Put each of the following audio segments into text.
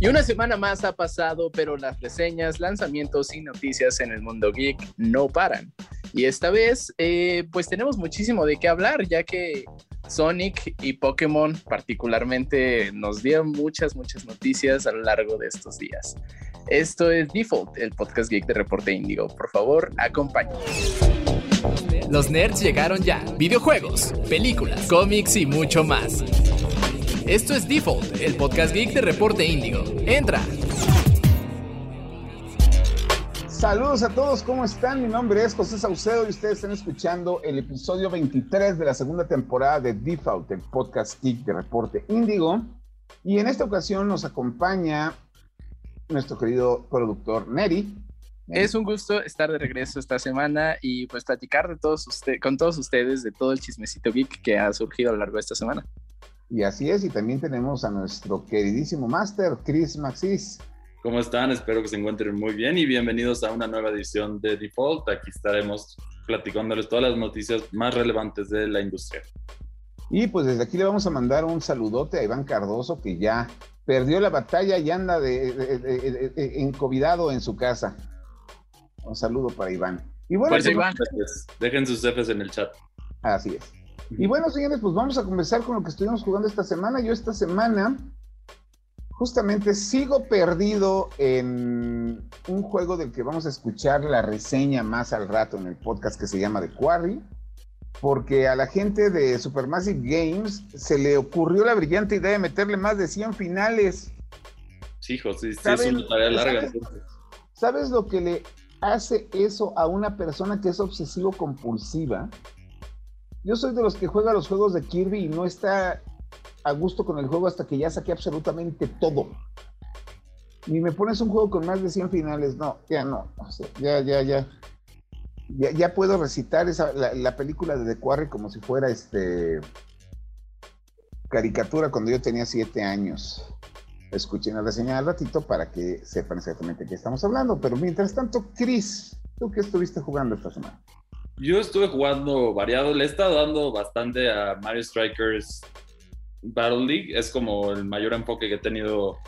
Y una semana más ha pasado, pero las reseñas, lanzamientos y noticias en el mundo geek no paran. Y esta vez, eh, pues tenemos muchísimo de qué hablar, ya que Sonic y Pokémon particularmente nos dieron muchas, muchas noticias a lo largo de estos días. Esto es Default, el podcast geek de Reporte Índigo. Por favor, acompáñenos. Los nerds llegaron ya. Videojuegos, películas, cómics y mucho más. Esto es Default, el podcast geek de Reporte Índigo. Entra. Saludos a todos, ¿cómo están? Mi nombre es José Saucedo y ustedes están escuchando el episodio 23 de la segunda temporada de Default, el podcast geek de Reporte Índigo. Y en esta ocasión nos acompaña nuestro querido productor Neri. Es un gusto estar de regreso esta semana y pues platicar de todos usted, con todos ustedes de todo el chismecito geek que ha surgido a lo largo de esta semana. Y así es, y también tenemos a nuestro queridísimo máster, Chris Maxis. ¿Cómo están? Espero que se encuentren muy bien y bienvenidos a una nueva edición de Default. Aquí estaremos platicándoles todas las noticias más relevantes de la industria. Y pues desde aquí le vamos a mandar un saludote a Iván Cardoso, que ya perdió la batalla y anda de, de, de, de encovidado en su casa. Un saludo para Iván. Y bueno, pues, Iván. dejen sus Fs en el chat. Así es. Y bueno, señores, pues vamos a comenzar con lo que estuvimos jugando esta semana. Yo esta semana justamente sigo perdido en un juego del que vamos a escuchar la reseña más al rato en el podcast que se llama The Quarry, porque a la gente de Supermassive Games se le ocurrió la brillante idea de meterle más de 100 finales. Sí, José, sí, es una tarea larga. ¿sabes, ¿Sabes lo que le hace eso a una persona que es obsesivo compulsiva? Yo soy de los que juega los juegos de Kirby y no está a gusto con el juego hasta que ya saqué absolutamente todo. Y me pones un juego con más de 100 finales, no, ya no, ya, ya, ya, ya. Puedo recitar esa, la, la, película de The Quarry como si fuera este caricatura cuando yo tenía 7 años. Escuchen la reseña al ratito para que sepan exactamente de qué estamos hablando. Pero mientras tanto, Chris, ¿tú qué estuviste jugando esta semana? Yo estuve jugando variado, le he estado dando bastante a Mario Strikers Battle League, es como el mayor enfoque que he tenido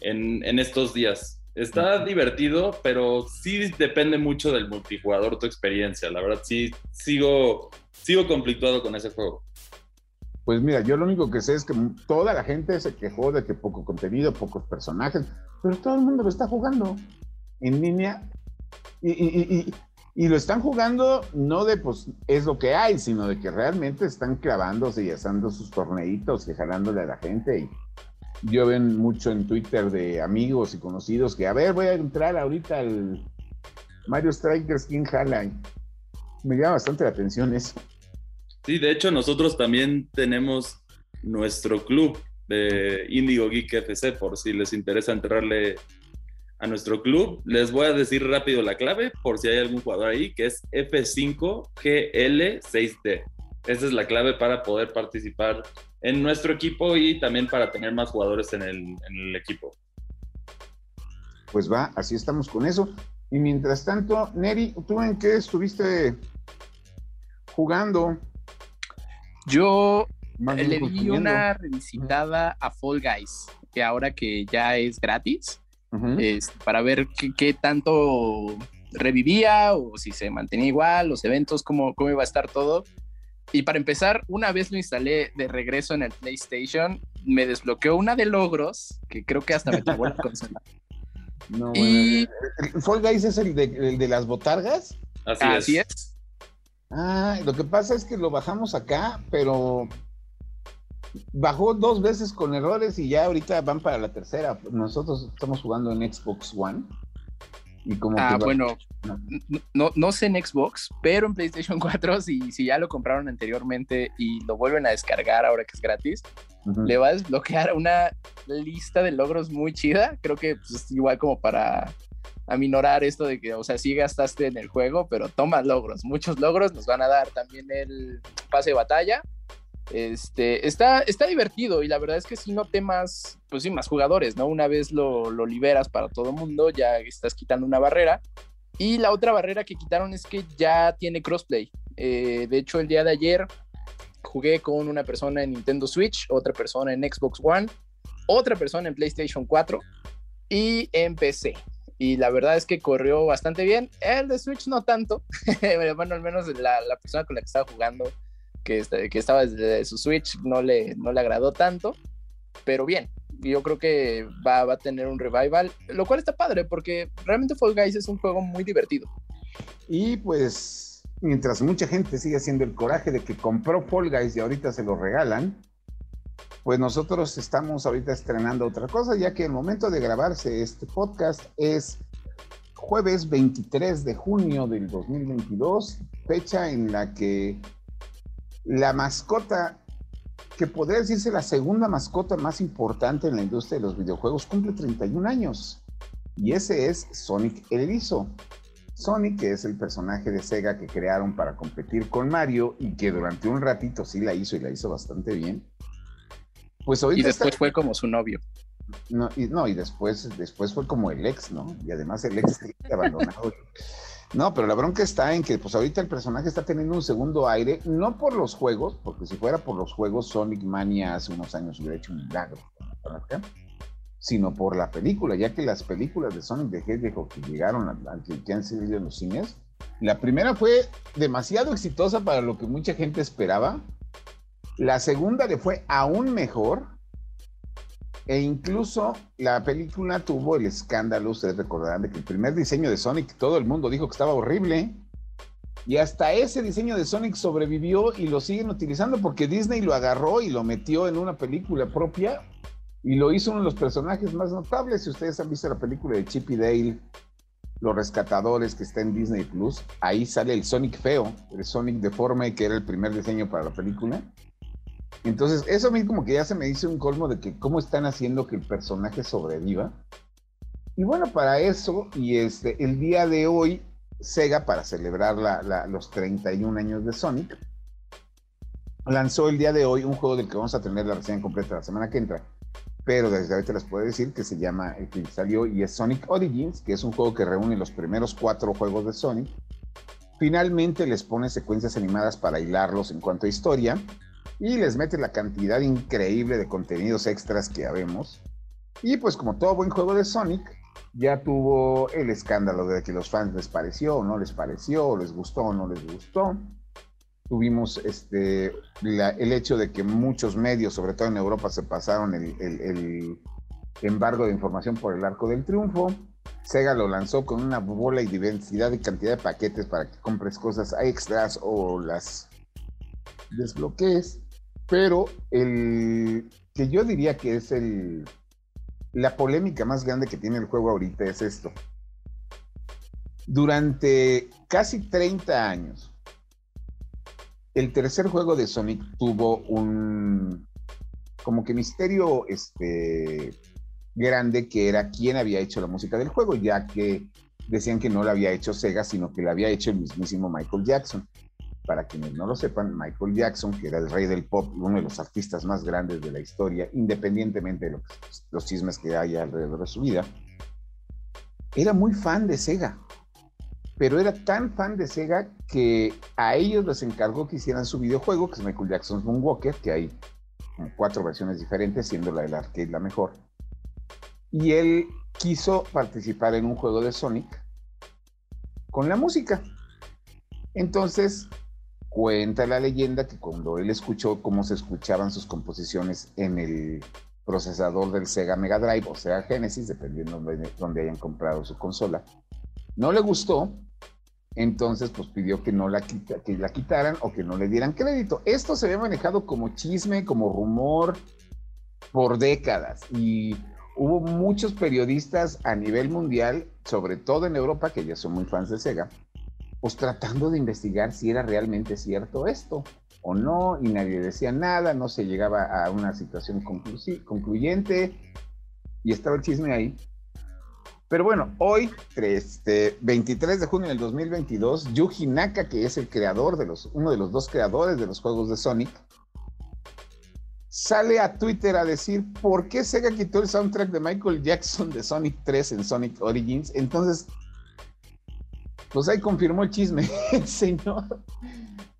en, en estos días. Está uh-huh. divertido, pero sí depende mucho del multijugador, tu experiencia. La verdad, sí, sigo, sigo conflictuado con ese juego. Pues mira, yo lo único que sé es que toda la gente se quejó de que poco contenido, pocos personajes, pero todo el mundo lo está jugando en línea. Y, y, y, y lo están jugando no de pues es lo que hay, sino de que realmente están clavándose y haciendo sus torneitos y jalándole a la gente. Y yo ven mucho en Twitter de amigos y conocidos que, a ver, voy a entrar ahorita al Mario Strikers, ¿quién jala? Me llama bastante la atención eso. Sí, de hecho nosotros también tenemos nuestro club de Indigo Geek FC, por si les interesa entrarle a nuestro club. Les voy a decir rápido la clave por si hay algún jugador ahí, que es F5GL6D. Esa es la clave para poder participar en nuestro equipo y también para tener más jugadores en el, en el equipo. Pues va, así estamos con eso. Y mientras tanto, Neri, ¿tú en qué estuviste jugando? Yo le di una revisitada a Fall Guys, que ahora que ya es gratis, uh -huh. es, para ver qué, qué, tanto revivía o si se mantenía igual, los eventos, cómo, cómo iba a estar todo. Y para empezar, una vez lo instalé de regreso en el PlayStation, me desbloqueó una de logros que creo que hasta me trabó la consola. No, y... bueno, ¿Fall Guys es el de, el de las botargas? Así, Así es. es. Ah, lo que pasa es que lo bajamos acá, pero bajó dos veces con errores y ya ahorita van para la tercera. Nosotros estamos jugando en Xbox One. Y como ah, que bueno, no. No, no. sé en Xbox, pero en PlayStation 4, si, si ya lo compraron anteriormente y lo vuelven a descargar ahora que es gratis, uh -huh. le va a desbloquear una lista de logros muy chida. Creo que pues, es igual como para aminorar esto de que, o sea, sí gastaste en el juego, pero toma logros, muchos logros, nos van a dar también el pase de batalla. Este, está, está divertido y la verdad es que sí noté más, pues sí, más jugadores, ¿no? Una vez lo, liberas para todo el mundo, ya estás quitando una barrera. Y la otra barrera que quitaron es que ya tiene crossplay. Eh, de hecho, el día de ayer jugué con una persona en Nintendo Switch, otra persona en Xbox One, otra persona en PlayStation 4 y en PC. Y la verdad es que corrió bastante bien. El de Switch no tanto. bueno, al menos la, persona con la que estaba jugando, que, este, que estaba desde su Switch, no le, no le agradó tanto. Pero bien, yo creo que va, va, a tener un revival, lo cual está padre porque realmente Fall Guys es un juego muy divertido. Y pues, mientras mucha gente sigue haciendo el coraje de que compró Fall Guys y ahorita se lo regalan, pues nosotros estamos ahorita estrenando otra cosa, ya que el momento de grabarse este podcast es jueves 23 de junio del 2022, fecha en la que la mascota que podría decirse la segunda mascota más importante en la industria de los videojuegos, cumple 31 años. Y ese es Sonic el Erizo. Sonic, que es el personaje de Sega que crearon para competir con Mario y que durante un ratito sí la hizo y la hizo bastante bien. Pues y después fue como su novio. No, y, no, y después, después fue como el ex, ¿no? Y además el ex abandonado. No, pero la bronca está en que pues ahorita el personaje está teniendo un segundo aire, no por los juegos, porque si fuera por los juegos, Sonic Mania hace unos años hubiera hecho un milagro, sino por la película, ya que las películas de Sonic the Hedgehog que llegaron a, que, han salido en los cines, la primera fue demasiado exitosa para lo que mucha gente esperaba, la segunda le fue aún mejor, e incluso la película tuvo el escándalo, ustedes recordarán, de que el primer diseño de Sonic, todo el mundo dijo que estaba horrible. Y hasta ese diseño de Sonic sobrevivió y lo siguen utilizando porque Disney lo agarró y lo metió en una película propia y lo hizo uno de los personajes más notables. Si ustedes han visto la película de Chip y Dale, Los Rescatadores, que está en Disney Plus, ahí sale el Sonic feo, el Sonic deforme, que era el primer diseño para la película. Entonces, eso a mí como que ya se me dice un colmo de que cómo están haciendo que el personaje sobreviva. Y bueno, para eso, y este, el día de hoy, Sega, para celebrar los 31 años de Sonic, lanzó el día de hoy un juego del que vamos a tener la reseña completa la semana que entra. Pero desde ahorita les puedo decir que se llama, el que salió y es Sonic Origins, que es un juego que reúne los primeros cuatro juegos de Sonic. Finalmente les pone secuencias animadas para hilarlos en cuanto a historia y les mete la cantidad increíble de contenidos extras que habemos. Y pues como todo buen juego de Sonic, ya tuvo el escándalo de que los fans les pareció o no les pareció, o les gustó o no les gustó. Tuvimos este, el hecho de que muchos medios, sobre todo en Europa, se pasaron el, embargo de información por el arco del triunfo. Sega lo lanzó con una bola y diversidad y cantidad de paquetes para que compres cosas extras o las desbloquees pero el que yo diría que es el la polémica más grande que tiene el juego ahorita es esto. Durante casi 30 años, el tercer juego de Sonic tuvo un como que misterio este grande que era quién había hecho la música del juego, ya que decían que no la había hecho Sega, sino que la había hecho el mismísimo Michael Jackson para quienes no lo sepan, Michael Jackson, que era el rey del pop uno de los artistas más grandes de la historia, independientemente de los chismes que haya alrededor de su vida, era muy fan de Sega. Pero era tan fan de Sega que a ellos les encargó que hicieran su videojuego, que es Michael Jackson's Moonwalker, que hay cuatro versiones diferentes, siendo la del arcade la mejor. Y él quiso participar en un juego de Sonic con la música. Entonces, Cuenta la leyenda que cuando él escuchó cómo se escuchaban sus composiciones en el procesador del Sega Mega Drive o Sega Genesis, dependiendo de dónde hayan comprado su consola, no le gustó, entonces pues pidió que no la, que la quitaran o que no le dieran crédito. Esto se había manejado como chisme, como rumor por décadas y hubo muchos periodistas a nivel mundial, sobre todo en Europa, que ya son muy fans de Sega, pues tratando de investigar si era realmente cierto esto o no, y nadie decía nada, no se llegaba a una situación concluyente, y estaba el chisme ahí. Pero bueno, hoy, este, 23 de junio del 2022, Yuji Naka, que es el creador de los, uno de los dos creadores de los juegos de Sonic, sale a Twitter a decir por qué Sega quitó el soundtrack de Michael Jackson de Sonic 3 en Sonic Origins. Entonces, pues ahí confirmó el chisme, el señor,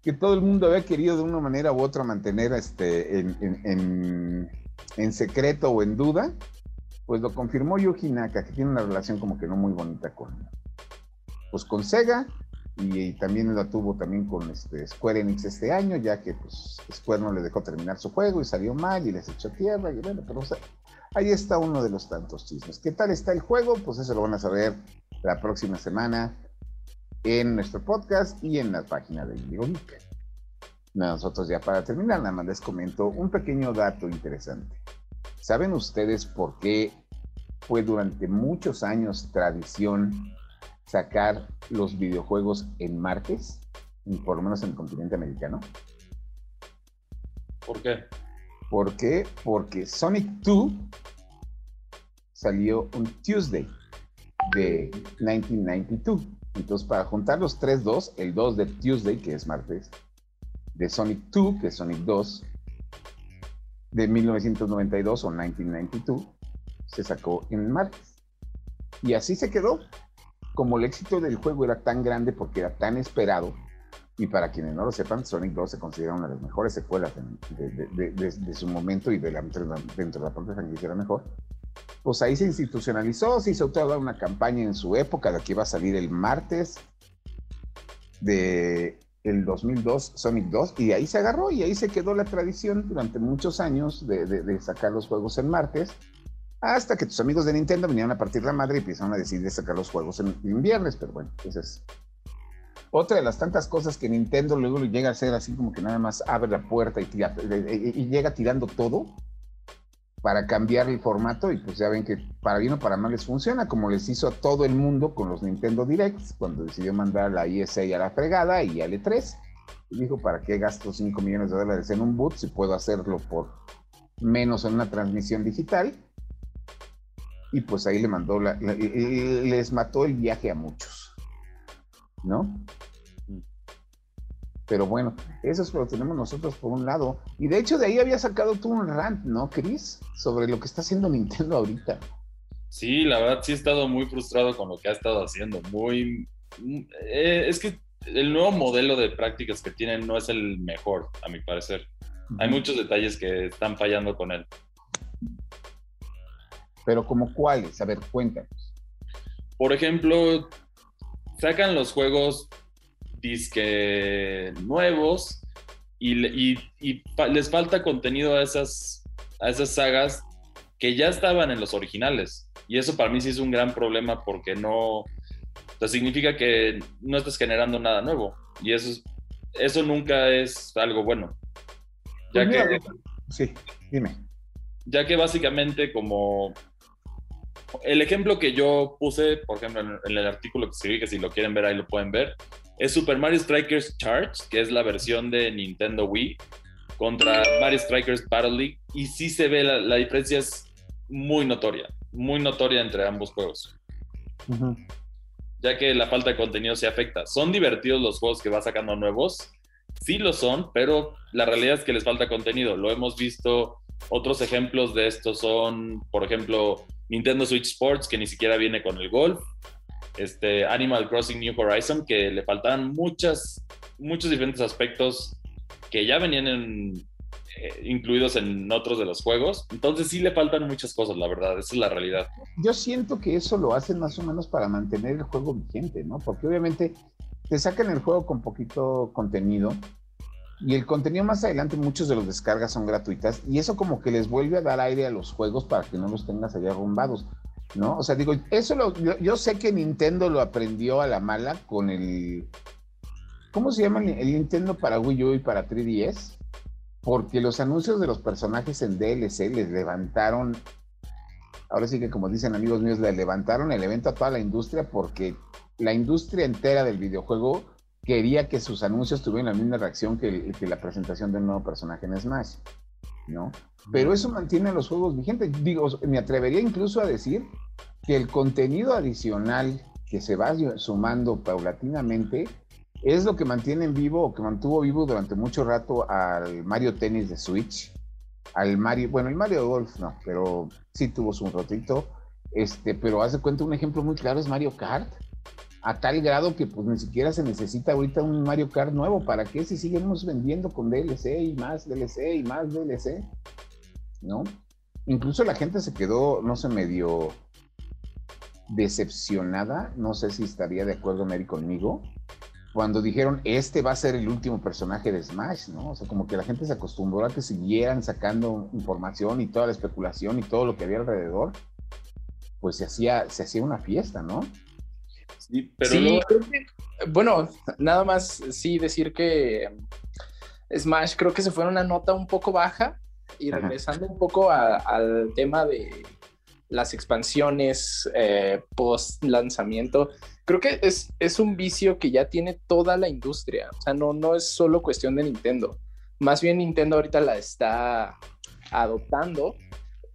que todo el mundo había querido de una manera u otra mantener este, en, secreto o en duda. pues lo confirmó Yuji Naka, que tiene una relación como que no muy bonita con, pues con Sega, y, también la tuvo también con este Square Enix este año, ya que pues Square no le dejó terminar su juego y salió mal y les echó tierra, y bueno, pero ahí está uno de los tantos chismes. ¿Qué tal está el juego? Pues eso lo van a saber la próxima semana en nuestro podcast y en la página de Indigo Nosotros ya para terminar, nada más les comento un pequeño dato interesante. ¿Saben ustedes por qué fue durante muchos años tradición sacar los videojuegos en martes, por lo menos en el continente americano? ¿Por qué? ¿Por qué? Porque Sonic 2 salió un Tuesday de 1992. Entonces, para juntar los tres dos, el 2 de Tuesday, que es martes, de Sonic 2, que es Sonic 2, de 1992 o 1992, se sacó en martes. Y así se quedó. Como el éxito del juego era tan grande porque era tan esperado, y para quienes no lo sepan, Sonic 2 se considera una de las mejores secuelas de, su momento y de la, dentro de la parte franquicia era mejor pues ahí se institucionalizó, se hizo toda una campaña en su época de que iba a salir el martes de el 2002, Sonic 2, y ahí se agarró y ahí se quedó la tradición durante muchos años de, sacar los juegos en martes, hasta que tus amigos de Nintendo vinieron a partir la madre y empezaron a decidir sacar los juegos en, viernes, pero bueno, esa es otra de las tantas cosas que Nintendo luego llega a hacer así como que nada más abre la puerta y llega tirando todo para cambiar el formato y pues ya ven que para bien o para mal les funciona, como les hizo a todo el mundo con los Nintendo Directs, cuando decidió mandar la ESA a la fregada y al E3. Y dijo, ¿para qué gasto 5 millones de dólares en un boot si puedo hacerlo por menos en una transmisión digital? Y pues ahí le mandó, la, les mató el viaje a muchos, ¿no? Pero bueno, eso es lo que tenemos nosotros por un lado. Y de hecho de ahí había sacado tú un rant, ¿no, Chris? Sobre lo que está haciendo Nintendo ahorita. Sí, la verdad sí he estado muy frustrado con lo que ha estado haciendo. Muy... Eh, es que el nuevo modelo de prácticas que tienen no es el mejor, a mi parecer. Hay muchos detalles que están fallando con él. Pero como cuáles? A ver, cuéntanos. Por ejemplo, sacan los juegos disque nuevos y, les falta contenido a esas, a esas sagas que ya estaban en los originales. Y eso para mí sí es un gran problema porque no, significa que no estás generando nada nuevo. Y eso, eso nunca es algo bueno. Ya pues que, sí, dime. Ya que básicamente como el ejemplo que yo puse, por ejemplo, en, el artículo que escribí, que si lo quieren ver ahí lo pueden ver, es Super Mario Strikers Charge, que es la versión de Nintendo Wii, contra Mario Strikers Battle League. Y sí se ve, la, diferencia es muy notoria, muy notoria entre ambos juegos. Ya que la falta de contenido se afecta. Son divertidos los juegos que va sacando nuevos, sí lo son, pero la realidad es que les falta contenido. Lo hemos visto, otros ejemplos de esto son, por ejemplo, Nintendo Switch Sports, que ni siquiera viene con el golf este Animal Crossing New Horizon, que le faltaban muchas, muchos diferentes aspectos que ya venían eh, incluidos en otros de los juegos. Entonces sí le faltan muchas cosas, la verdad, esa es la realidad. Yo siento que eso lo hacen más o menos para mantener el juego vigente, ¿no? Porque obviamente te sacan el juego con poquito contenido y el contenido más adelante, muchos de los descargas son gratuitas y eso como que les vuelve a dar aire a los juegos para que no los tengas allá arrumbados. ¿No? O sea, digo, eso lo, yo, sé que Nintendo lo aprendió a la mala con el, ¿cómo se llama el, Nintendo para Wii U y para 3DS? Porque los anuncios de los personajes en DLC les levantaron, ahora sí que como dicen amigos míos, le levantaron el evento a toda la industria porque la industria entera del videojuego quería que sus anuncios tuvieran la misma reacción que, que la presentación de un nuevo personaje en Smash, ¿no? Pero eso mantiene los juegos vigentes. Digo, me atrevería incluso a decir que el contenido adicional que se va sumando paulatinamente es lo que mantiene en vivo o que mantuvo vivo durante mucho rato al Mario Tennis de Switch, al Mario, bueno, el Mario Golf no, pero sí tuvo su ratito, este, pero hace cuenta un ejemplo muy claro es Mario Kart, a tal grado que pues ni siquiera se necesita ahorita un Mario Kart nuevo, ¿para qué si seguimos vendiendo con DLC y más DLC y más DLC? ¿no? incluso la gente se quedó, no sé, medio decepcionada, no sé si estaría de acuerdo Mary conmigo, cuando dijeron, este va a ser el último personaje de Smash, ¿no? O sea, como que la gente se acostumbró a que siguieran sacando información y toda la especulación y todo lo que había alrededor, pues se hacía, se hacía una fiesta, ¿no? Sí, pero bueno, nada más sí decir que Smash creo que se fue una nota un poco baja y regresando un poco al tema de las expansiones eh, post lanzamiento, creo que es, es un vicio que ya tiene toda la industria. O sea, no, no es solo cuestión de Nintendo. Más bien Nintendo ahorita la está adoptando.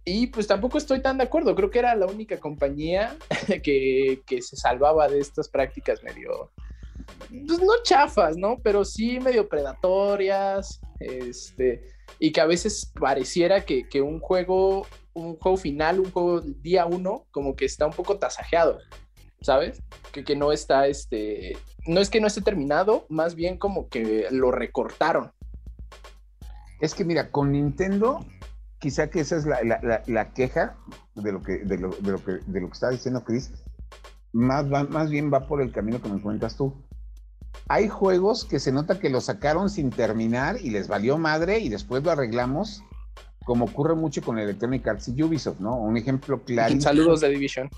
Y pues tampoco estoy tan de acuerdo. Creo que era la única compañía que, que se salvaba de estas prácticas medio, pues no chafas, ¿no? Pero sí medio predatorias, este, y que a veces pareciera que, que un juego un juego final, un juego día uno, como que está un poco tasajeado, ¿sabes? Que, que no está, este, no es que no esté terminado, más bien como que lo recortaron. Es que mira, con Nintendo, quizá que esa es la, la, queja de lo, que, de, lo, de, lo que, de lo que está diciendo Chris, más, más bien va por el camino que me cuentas tú. Hay juegos que se nota que lo sacaron sin terminar y les valió madre y después lo arreglamos como ocurre mucho con Electronic Arts y Ubisoft, ¿no? Un ejemplo claro. Saludos de Division.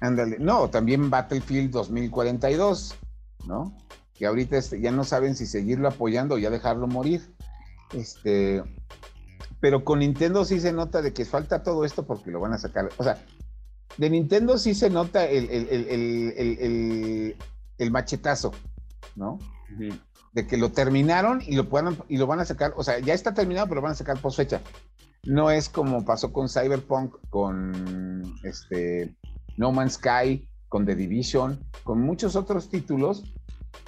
Ándale. No, también Battlefield 2042, ¿no? Que ahorita este, ya no saben si seguirlo apoyando o ya dejarlo morir. Este, pero con Nintendo sí se nota de que falta todo esto porque lo van a sacar. O sea, de Nintendo sí se nota el, el, machetazo, ¿no? De que lo terminaron y lo, puedan, y lo van a sacar. O sea, ya está terminado, pero lo van a sacar post fecha. No es como pasó con Cyberpunk, con este No Man's Sky, con The Division, con muchos otros títulos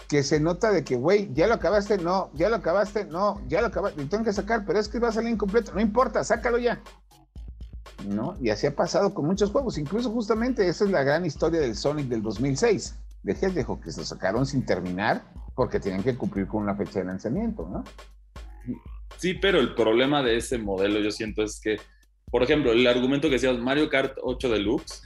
que se nota de que, güey, ya lo acabaste, no, ya lo acabaste, no, ya lo acabaste, lo tengo que sacar, pero es que va a salir incompleto, no importa, sácalo ya. ¿No? Y así ha pasado con muchos juegos, incluso justamente esa es la gran historia del Sonic del 2006, de Hedgehog, que se sacaron sin terminar porque tienen que cumplir con una fecha de lanzamiento, ¿no? Sí, pero el problema de ese modelo yo siento es que, por ejemplo, el argumento que decías Mario Kart 8 Deluxe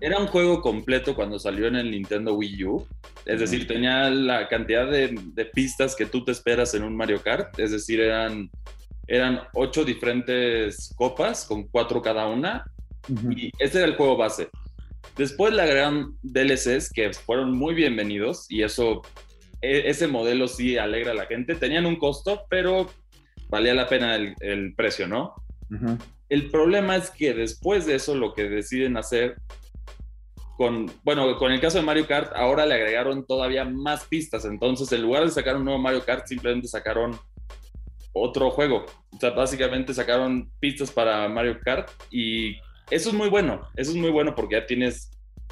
era un juego completo cuando salió en el Nintendo Wii U. Es decir, tenía la cantidad de, pistas que tú te esperas en un Mario Kart. Es decir, eran, eran ocho diferentes copas con cuatro cada una. Y ese era el juego base. Después le agregaron DLCs que fueron muy bienvenidos y eso, e, ese modelo sí alegra a la gente. Tenían un costo, pero valía la pena el, precio, ¿no? El problema es que después de eso lo que deciden hacer con, bueno, con el caso de Mario Kart, ahora le agregaron todavía más pistas. Entonces, en lugar de sacar un nuevo Mario Kart, simplemente sacaron otro juego. O sea, básicamente sacaron pistas para Mario Kart y eso es muy bueno. Eso es muy bueno porque ya tienes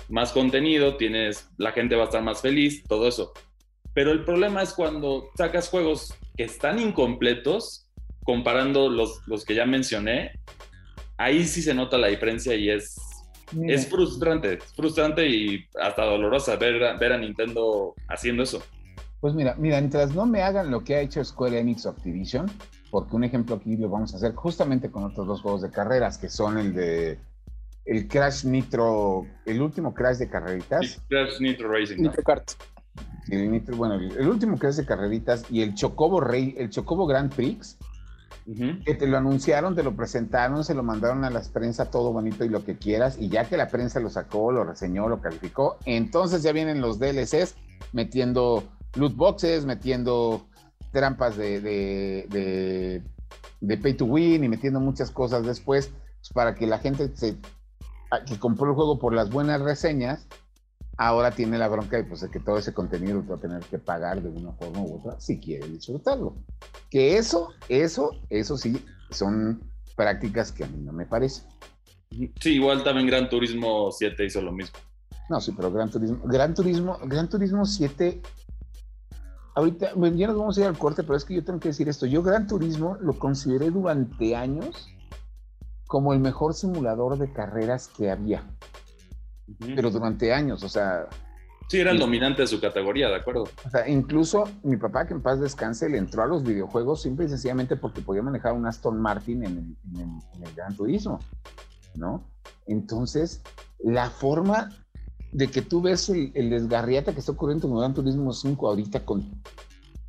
más contenido, tienes, la gente va a estar más feliz, todo eso. Pero el problema es cuando sacas juegos que están incompletos comparando los, los que ya mencioné, ahí sí se nota la diferencia y es, es frustrante, es frustrante y hasta dolorosa ver, ver a Nintendo haciendo eso. Pues mira, mira, mientras no me hagan lo que ha hecho Square Enix o Activision, porque un ejemplo aquí lo vamos a hacer justamente con otros dos juegos de carreras, que son el de el Crash Nitro, el último Crash de carreritas. Crash Nitro Racing. Nitro Kart. El bueno, el, último Crash de carreritas y el Chocobo Rey, el Chocobo Grand Prix, que te lo anunciaron, te lo presentaron, se lo mandaron a la prensa todo bonito y lo que quieras, y ya que la prensa lo sacó, lo reseñó, lo calificó, entonces ya vienen los DLCs metiendo loot boxes, metiendo trampas de, de, de, pay to win y metiendo muchas cosas después pues, para que la gente se, que compró el juego por las buenas reseñas ahora tiene la bronca de, pues, que todo ese contenido lo va a tener que pagar de una forma u otra si quiere disfrutarlo. Que eso, eso, eso sí, son prácticas que a mí no me parecen. Sí, igual también Gran Turismo 7 hizo lo mismo. No, sí, pero Gran Turismo, Gran Turismo, Gran Turismo 7, ahorita, bueno, ya nos vamos a ir al corte, pero es que yo tengo que decir esto, yo Gran Turismo lo consideré durante años como el mejor simulador de carreras que había pero durante años, o sea, Sí, era el dominante de su categoría, de acuerdo. O sea, incluso mi papá, que en paz descanse, le entró a los videojuegos simple y sencillamente porque podía manejar un Aston Martin en el, Gran Turismo, ¿no? Entonces, la forma de que tú ves el, el desgarriate que está ocurriendo en el Gran Turismo 5 ahorita con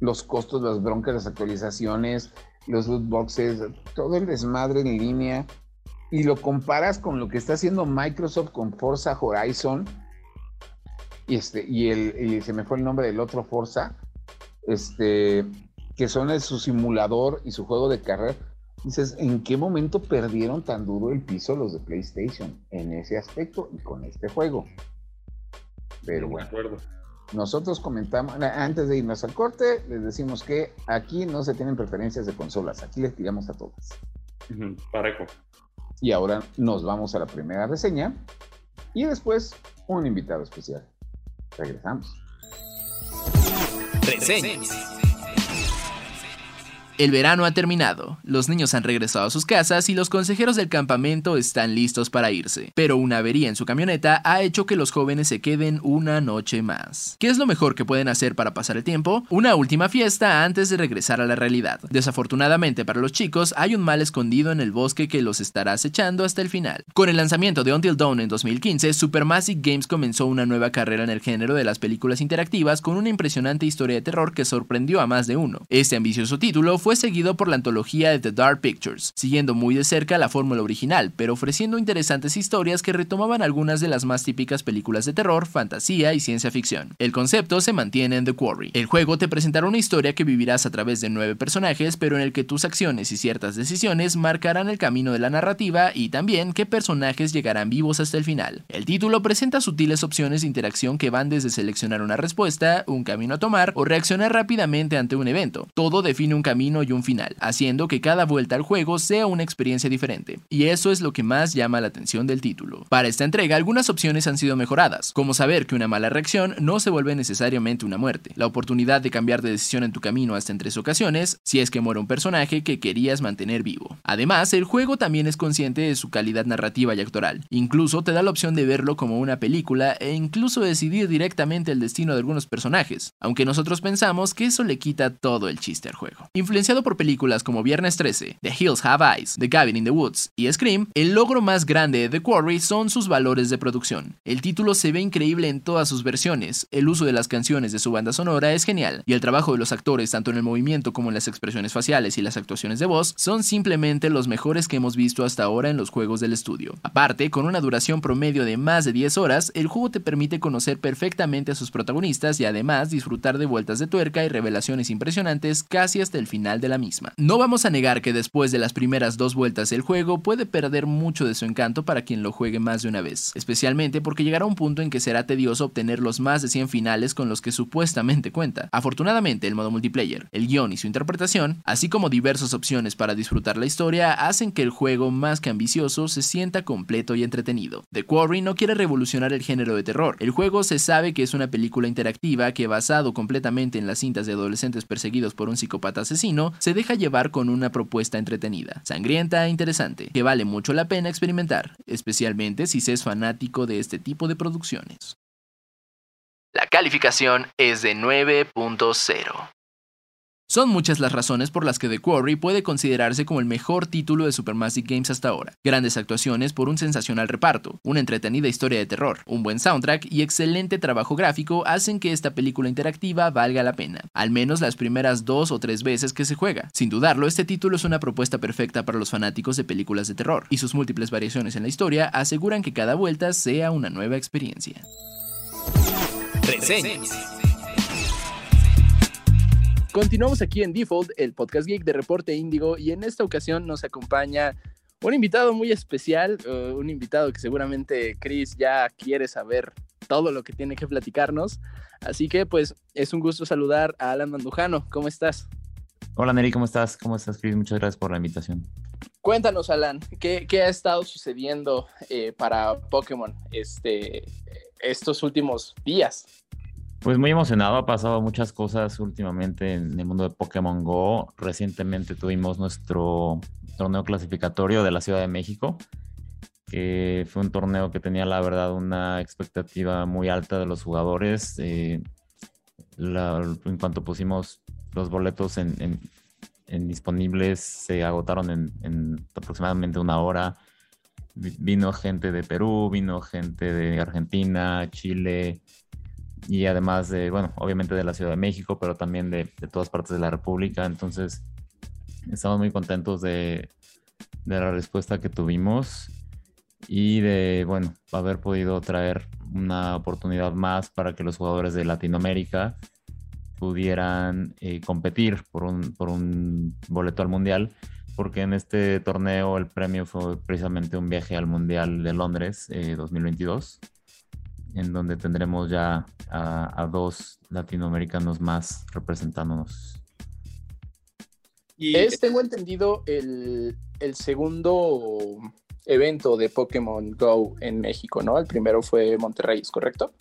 los costos, las broncas, las actualizaciones, los loot boxes, todo el desmadre en línea, y lo comparas con lo que está haciendo Microsoft con Forza Horizon, y, este, y, el, se me fue el nombre del otro Forza, este, que son su simulador y su juego de carrera. Dices, ¿en qué momento perdieron tan duro el piso los de PlayStation? En ese aspecto y con este juego. Pero bueno. Nosotros comentamos, antes de irnos al corte, les decimos que aquí no se tienen preferencias de consolas, aquí les tiramos a todas. Parejo. Y ahora nos vamos a la primera reseña y después un invitado especial. Regresamos. Reseñas. El verano ha terminado, los niños han regresado a sus casas y los consejeros del campamento están listos para irse, pero una avería en su camioneta ha hecho que los jóvenes se queden una noche más. ¿Qué es lo mejor que pueden hacer para pasar el tiempo? Una última fiesta antes de regresar a la realidad. Desafortunadamente para los chicos hay un mal escondido en el bosque que los estará acechando hasta el final. Con el lanzamiento de Until Dawn en 2015, Supermassive Games comenzó una nueva carrera en el género de las películas interactivas con una impresionante historia de terror que sorprendió a más de uno. Este ambicioso título fue seguido por la antología de The Dark Pictures, siguiendo muy de cerca la fórmula original, pero ofreciendo interesantes historias que retomaban algunas de las más típicas películas de terror, fantasía y ciencia ficción. El concepto se mantiene en The Quarry. El juego te presentará una historia que vivirás a través de nueve personajes, pero en el que tus acciones y ciertas decisiones marcarán el camino de la narrativa y también qué personajes llegarán vivos hasta el final. El título presenta sutiles opciones de interacción que van desde seleccionar una respuesta, un camino a tomar o reaccionar rápidamente ante un evento. Todo define un camino y un final, haciendo que cada vuelta al juego sea una experiencia diferente. Y eso es lo que más llama la atención del título. Para esta entrega algunas opciones han sido mejoradas, como saber que una mala reacción no se vuelve necesariamente una muerte, la oportunidad de cambiar de decisión en tu camino hasta en tres ocasiones, si es que muere un personaje que querías mantener vivo. Además, el juego también es consciente de su calidad narrativa y actoral, incluso te da la opción de verlo como una película e incluso decidir directamente el destino de algunos personajes, aunque nosotros pensamos que eso le quita todo el chiste al juego por películas como Viernes 13, The Hills Have Eyes, The Cabin in the Woods y Scream, el logro más grande de The Quarry son sus valores de producción. El título se ve increíble en todas sus versiones, el uso de las canciones de su banda sonora es genial, y el trabajo de los actores tanto en el movimiento como en las expresiones faciales y las actuaciones de voz son simplemente los mejores que hemos visto hasta ahora en los juegos del estudio. Aparte, con una duración promedio de más de 10 horas, el juego te permite conocer perfectamente a sus protagonistas y además disfrutar de vueltas de tuerca y revelaciones impresionantes casi hasta el final de la misma. No vamos a negar que después de las primeras dos vueltas el juego puede perder mucho de su encanto para quien lo juegue más de una vez, especialmente porque llegará un punto en que será tedioso obtener los más de 100 finales con los que supuestamente cuenta. Afortunadamente el modo multiplayer, el guion y su interpretación, así como diversas opciones para disfrutar la historia, hacen que el juego más que ambicioso se sienta completo y entretenido. The Quarry no quiere revolucionar el género de terror, el juego se sabe que es una película interactiva que basado completamente en las cintas de adolescentes perseguidos por un psicópata asesino, se deja llevar con una propuesta entretenida, sangrienta e interesante, que vale mucho la pena experimentar, especialmente si se es fanático de este tipo de producciones. La calificación es de 9.0. Son muchas las razones por las que The Quarry puede considerarse como el mejor título de Supermassive Games hasta ahora. Grandes actuaciones por un sensacional reparto, una entretenida historia de terror, un buen soundtrack y excelente trabajo gráfico hacen que esta película interactiva valga la pena, al menos las primeras dos o tres veces que se juega. Sin dudarlo, este título es una propuesta perfecta para los fanáticos de películas de terror, y sus múltiples variaciones en la historia aseguran que cada vuelta sea una nueva experiencia. Continuamos aquí en Default, el podcast geek de Reporte Índigo, y en esta ocasión nos acompaña un invitado muy especial, uh, un invitado que seguramente Chris ya quiere saber todo lo que tiene que platicarnos. Así que pues es un gusto saludar a Alan Mandujano. ¿Cómo estás? Hola Neri, ¿cómo estás? ¿Cómo estás, Chris? Muchas gracias por la invitación. Cuéntanos, Alan, ¿qué, qué ha estado sucediendo eh, para Pokémon este, estos últimos días? Pues muy emocionado, ha pasado muchas cosas últimamente en el mundo de Pokémon Go. Recientemente tuvimos nuestro torneo clasificatorio de la Ciudad de México que fue un torneo que tenía la verdad una expectativa muy alta de los jugadores. Eh, en cuanto pusimos los boletos en, disponibles, se agotaron en, aproximadamente una hora. Vino gente de Perú, vino gente de Argentina, Chile y además de, bueno, obviamente de la Ciudad de México, pero también de, todas partes de la República. Entonces, estamos muy contentos de, de la respuesta que tuvimos y de, bueno, haber podido traer una oportunidad más para que los jugadores de Latinoamérica pudieran eh, competir por un, por un boleto al Mundial, porque en este torneo el premio fue precisamente un viaje al Mundial de Londres 2022, eh, en donde tendremos ya a, dos latinoamericanos más representándonos. Y es, tengo entendido, el, el segundo evento de Pokémon Go en México, ¿no? El primero fue Monterrey, ¿es correcto?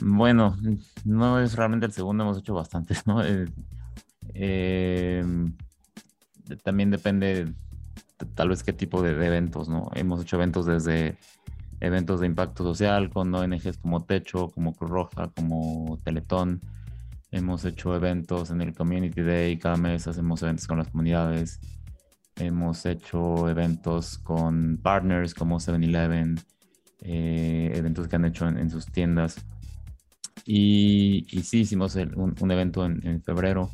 Bueno, no es realmente el segundo, hemos hecho bastantes, ¿no? Eh, eh, también depende tal vez qué tipo de, eventos, ¿no? Hemos hecho eventos desde eventos de impacto social con ONGs como Techo, como Cruz Roja, como Teletón. Hemos hecho eventos en el Community Day, cada mes hacemos eventos con las comunidades. Hemos hecho eventos con partners como 7-Eleven, eh, eventos que han hecho en, sus tiendas. Y, sí, hicimos un, evento en, febrero,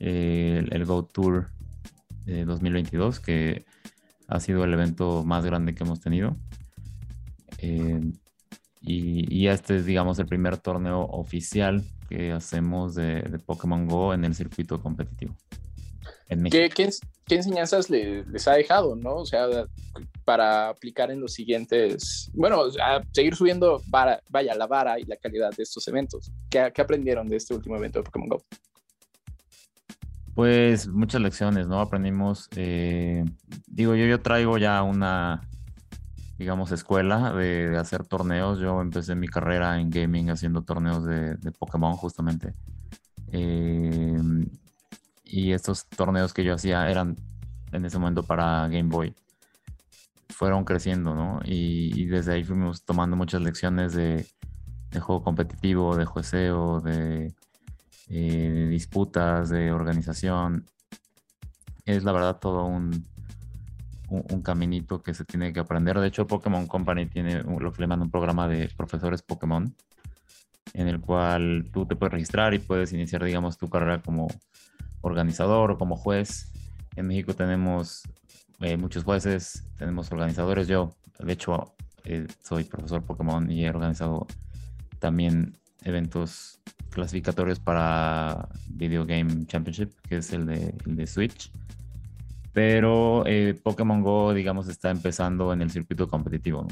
eh, el, Go Tour 2022, que ha sido el evento más grande que hemos tenido. Eh, y, este es, digamos, el primer torneo oficial que hacemos de, de Pokémon Go en el circuito competitivo. ¿Qué, enseñanzas les ha dejado, no? O sea, para aplicar en los siguientes, bueno, a seguir subiendo, vaya, la vara y la calidad de estos eventos. ¿Qué, aprendieron de este último evento de Pokémon Go? Pues muchas lecciones, ¿no? Aprendimos, eh, digo, yo, yo traigo ya una, digamos, escuela de, hacer torneos. Yo empecé mi carrera en gaming haciendo torneos de, Pokémon justamente. Eh, y estos torneos que yo hacía eran en ese momento para Game Boy. Fueron creciendo, ¿no? Y, desde ahí fuimos tomando muchas lecciones de, juego competitivo, de jueceo, de, eh, de, disputas, de organización. Es la verdad todo un, un, caminito que se tiene que aprender. De hecho, Pokémon Company tiene lo que le llaman un programa de profesores Pokémon, en el cual tú te puedes registrar y puedes iniciar, digamos, tu carrera como organizador o como juez. En México tenemos eh, muchos jueces, tenemos organizadores. Yo, de hecho, eh, soy profesor Pokémon y he organizado también eventos clasificatorios para Video Game Championship, que es el de, el de Switch. Pero eh, Pokémon Go, digamos, está empezando en el circuito competitivo.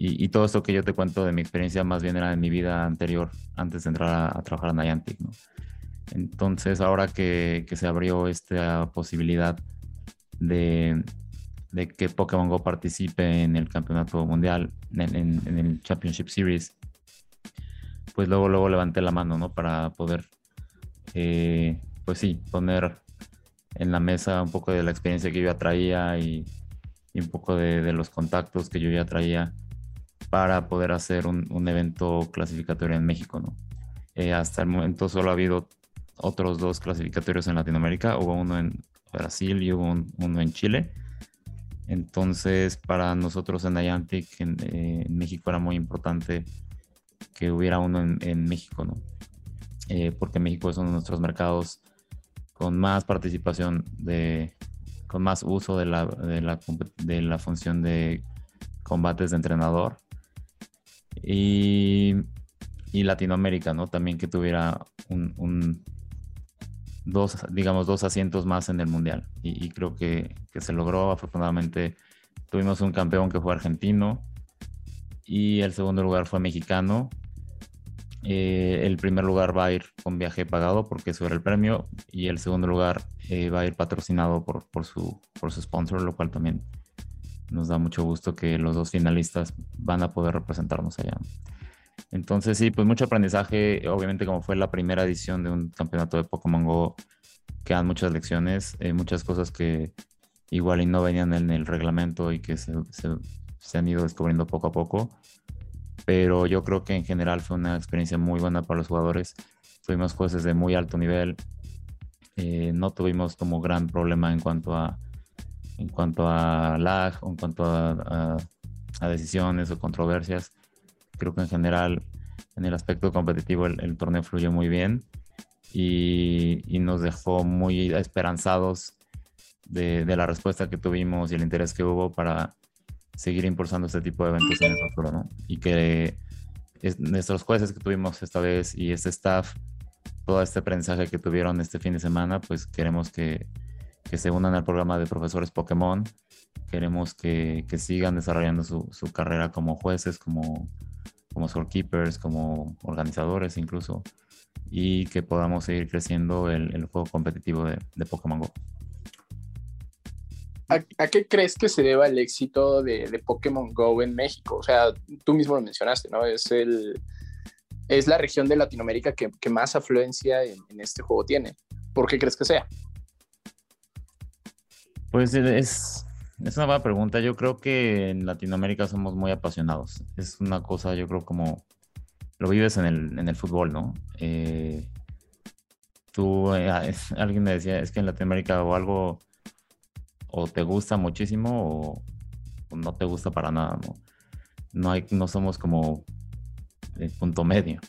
Y, todo esto que yo te cuento de mi experiencia más bien era en mi vida anterior, antes de entrar a, a trabajar en Niantic. ¿no? Entonces, ahora que, se abrió esta posibilidad de, que Pokémon Go participe en el campeonato mundial, en, el Championship Series, pues luego, luego levanté la mano, ¿no? Para poder, eh, pues sí, poner en la mesa un poco de la experiencia que yo ya traía y, un poco de, los contactos que yo ya traía para poder hacer un, evento clasificatorio en México, ¿no? Eh, hasta el momento solo ha habido otros dos clasificatorios en Latinoamérica. Hubo uno en Brasil y hubo uno en Chile. Entonces, para nosotros en Niantic, eh, en, México era muy importante que hubiera uno en, México, ¿no? Eh, porque México es uno de nuestros mercados con más participación, de, con más uso de la, de la, de la función de combates de entrenador. Y, y Latinoamérica, ¿no? También que tuviera un dos, digamos, dos asientos más en el Mundial. Y, creo que, se logró. Afortunadamente tuvimos un campeón que fue argentino y el segundo lugar fue mexicano. Eh, el primer lugar va a ir con viaje pagado porque eso era el premio y el segundo lugar eh, va a ir patrocinado por, por, su, por su sponsor, lo cual también nos da mucho gusto que los dos finalistas van a poder representarnos allá. Entonces sí, pues mucho aprendizaje, obviamente como fue la primera edición de un campeonato de Pokémon Go, quedan muchas lecciones, eh, muchas cosas que, igual y no venían en el reglamento y que se, se, han ido descubriendo poco a poco. Pero yo creo que en general fue una experiencia muy buena para los jugadores. Tuvimos jueces de muy alto nivel. Eh, no tuvimos como gran problema en cuanto a en cuanto a lag en cuanto a, a, decisiones o controversias. Creo que en general en el aspecto competitivo el, torneo fluyó muy bien y, y, nos dejó muy esperanzados de, de, la respuesta que tuvimos y el interés que hubo para seguir impulsando este tipo de eventos en el futuro, ¿no? Y que nuestros jueces que tuvimos esta vez y este staff, todo este aprendizaje que tuvieron este fin de semana, pues queremos que, que se unan al programa de profesores Pokémon. Queremos que, que sigan desarrollando su, su, carrera como jueces, como, como scorekeepers, como organizadores incluso, y que podamos seguir creciendo el, el juego competitivo de, de Pokémon Go. ¿A, qué crees que se deba el éxito de, Pokémon Go en México? O sea, tú mismo lo mencionaste, ¿no? Es, el, es la región de Latinoamérica que, que más afluencia en, este juego tiene. ¿Por qué crees que sea? Pues es, es una buena pregunta. Yo creo que en Latinoamérica somos muy apasionados. Es una cosa, yo creo, como lo vives en el, en el fútbol, ¿no? Eh, tú, eh, alguien me decía, es que en Latinoamérica o algo o te gusta muchísimo o, no te gusta para nada, ¿no? No, hay, no somos como el punto medio.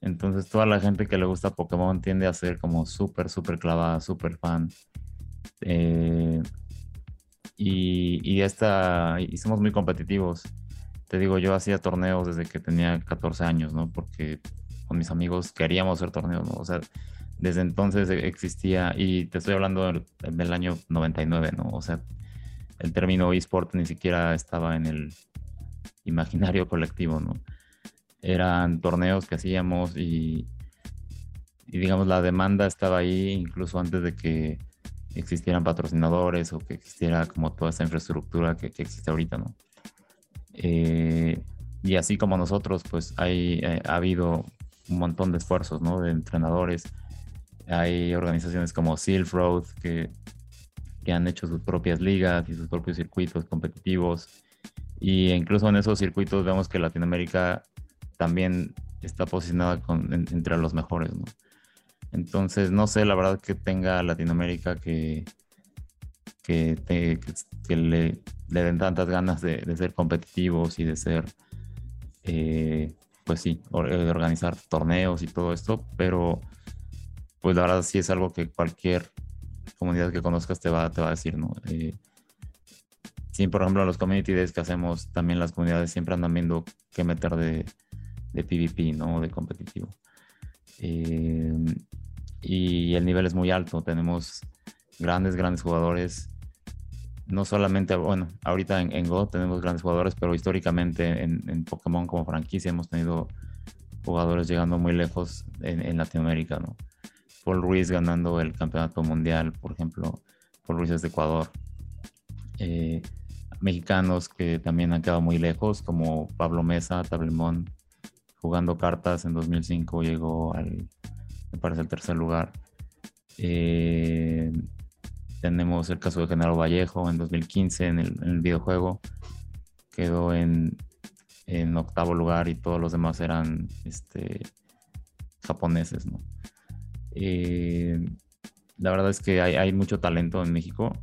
Entonces toda la gente que le gusta Pokémon tiende a ser como súper, súper clavada, súper fan. Eh, y, y, esta, y somos muy competitivos. Te digo, yo hacía torneos desde que tenía 14 años, ¿no? Porque con mis amigos queríamos hacer torneos, ¿no? O sea, desde entonces existía, y te estoy hablando del, año 99, ¿no? O sea, el término eSport ni siquiera estaba en el imaginario colectivo, ¿no? Eran torneos que hacíamos y, y digamos, la demanda estaba ahí incluso antes de que existieran patrocinadores o que existiera como toda esta infraestructura que, existe ahorita, ¿no? Eh, y así como nosotros, pues hay, eh, ha habido un montón de esfuerzos, ¿no? De entrenadores. Hay organizaciones como Silk Road que, que han hecho sus propias ligas y sus propios circuitos competitivos. Y incluso en esos circuitos vemos que Latinoamérica también está posicionada entre los mejores. Entonces, no sé, la verdad que tenga Latinoamérica que, que, le, den tantas ganas de, ser competitivos y de ser, eh, pues sí, de organizar torneos y todo esto, pero pues la verdad sí es algo que cualquier comunidad que conozcas te va, te va a decir, ¿no? Eh, sí, por ejemplo, los community days que hacemos, también las comunidades siempre andan viendo qué meter de, de PvP, ¿no? De competitivo. Eh, y el nivel es muy alto. Tenemos grandes, grandes jugadores. No solamente, bueno, ahorita en, Go tenemos grandes jugadores, pero históricamente en, en, Pokémon como franquicia hemos tenido jugadores llegando muy lejos en, Latinoamérica, ¿no? Paul Ruiz ganando el campeonato mundial, por ejemplo. Paul Ruiz es de Ecuador. Eh, mexicanos que también han quedado muy lejos, como Pablo Mesa, Tablemón, jugando cartas en 2005 llegó al, me parece, el tercer lugar. Eh, tenemos el caso de General Vallejo en 2015 en el, videojuego. Quedó en, en, octavo lugar y todos los demás eran este, japoneses, ¿no? Eh, la verdad es que hay, mucho talento en México.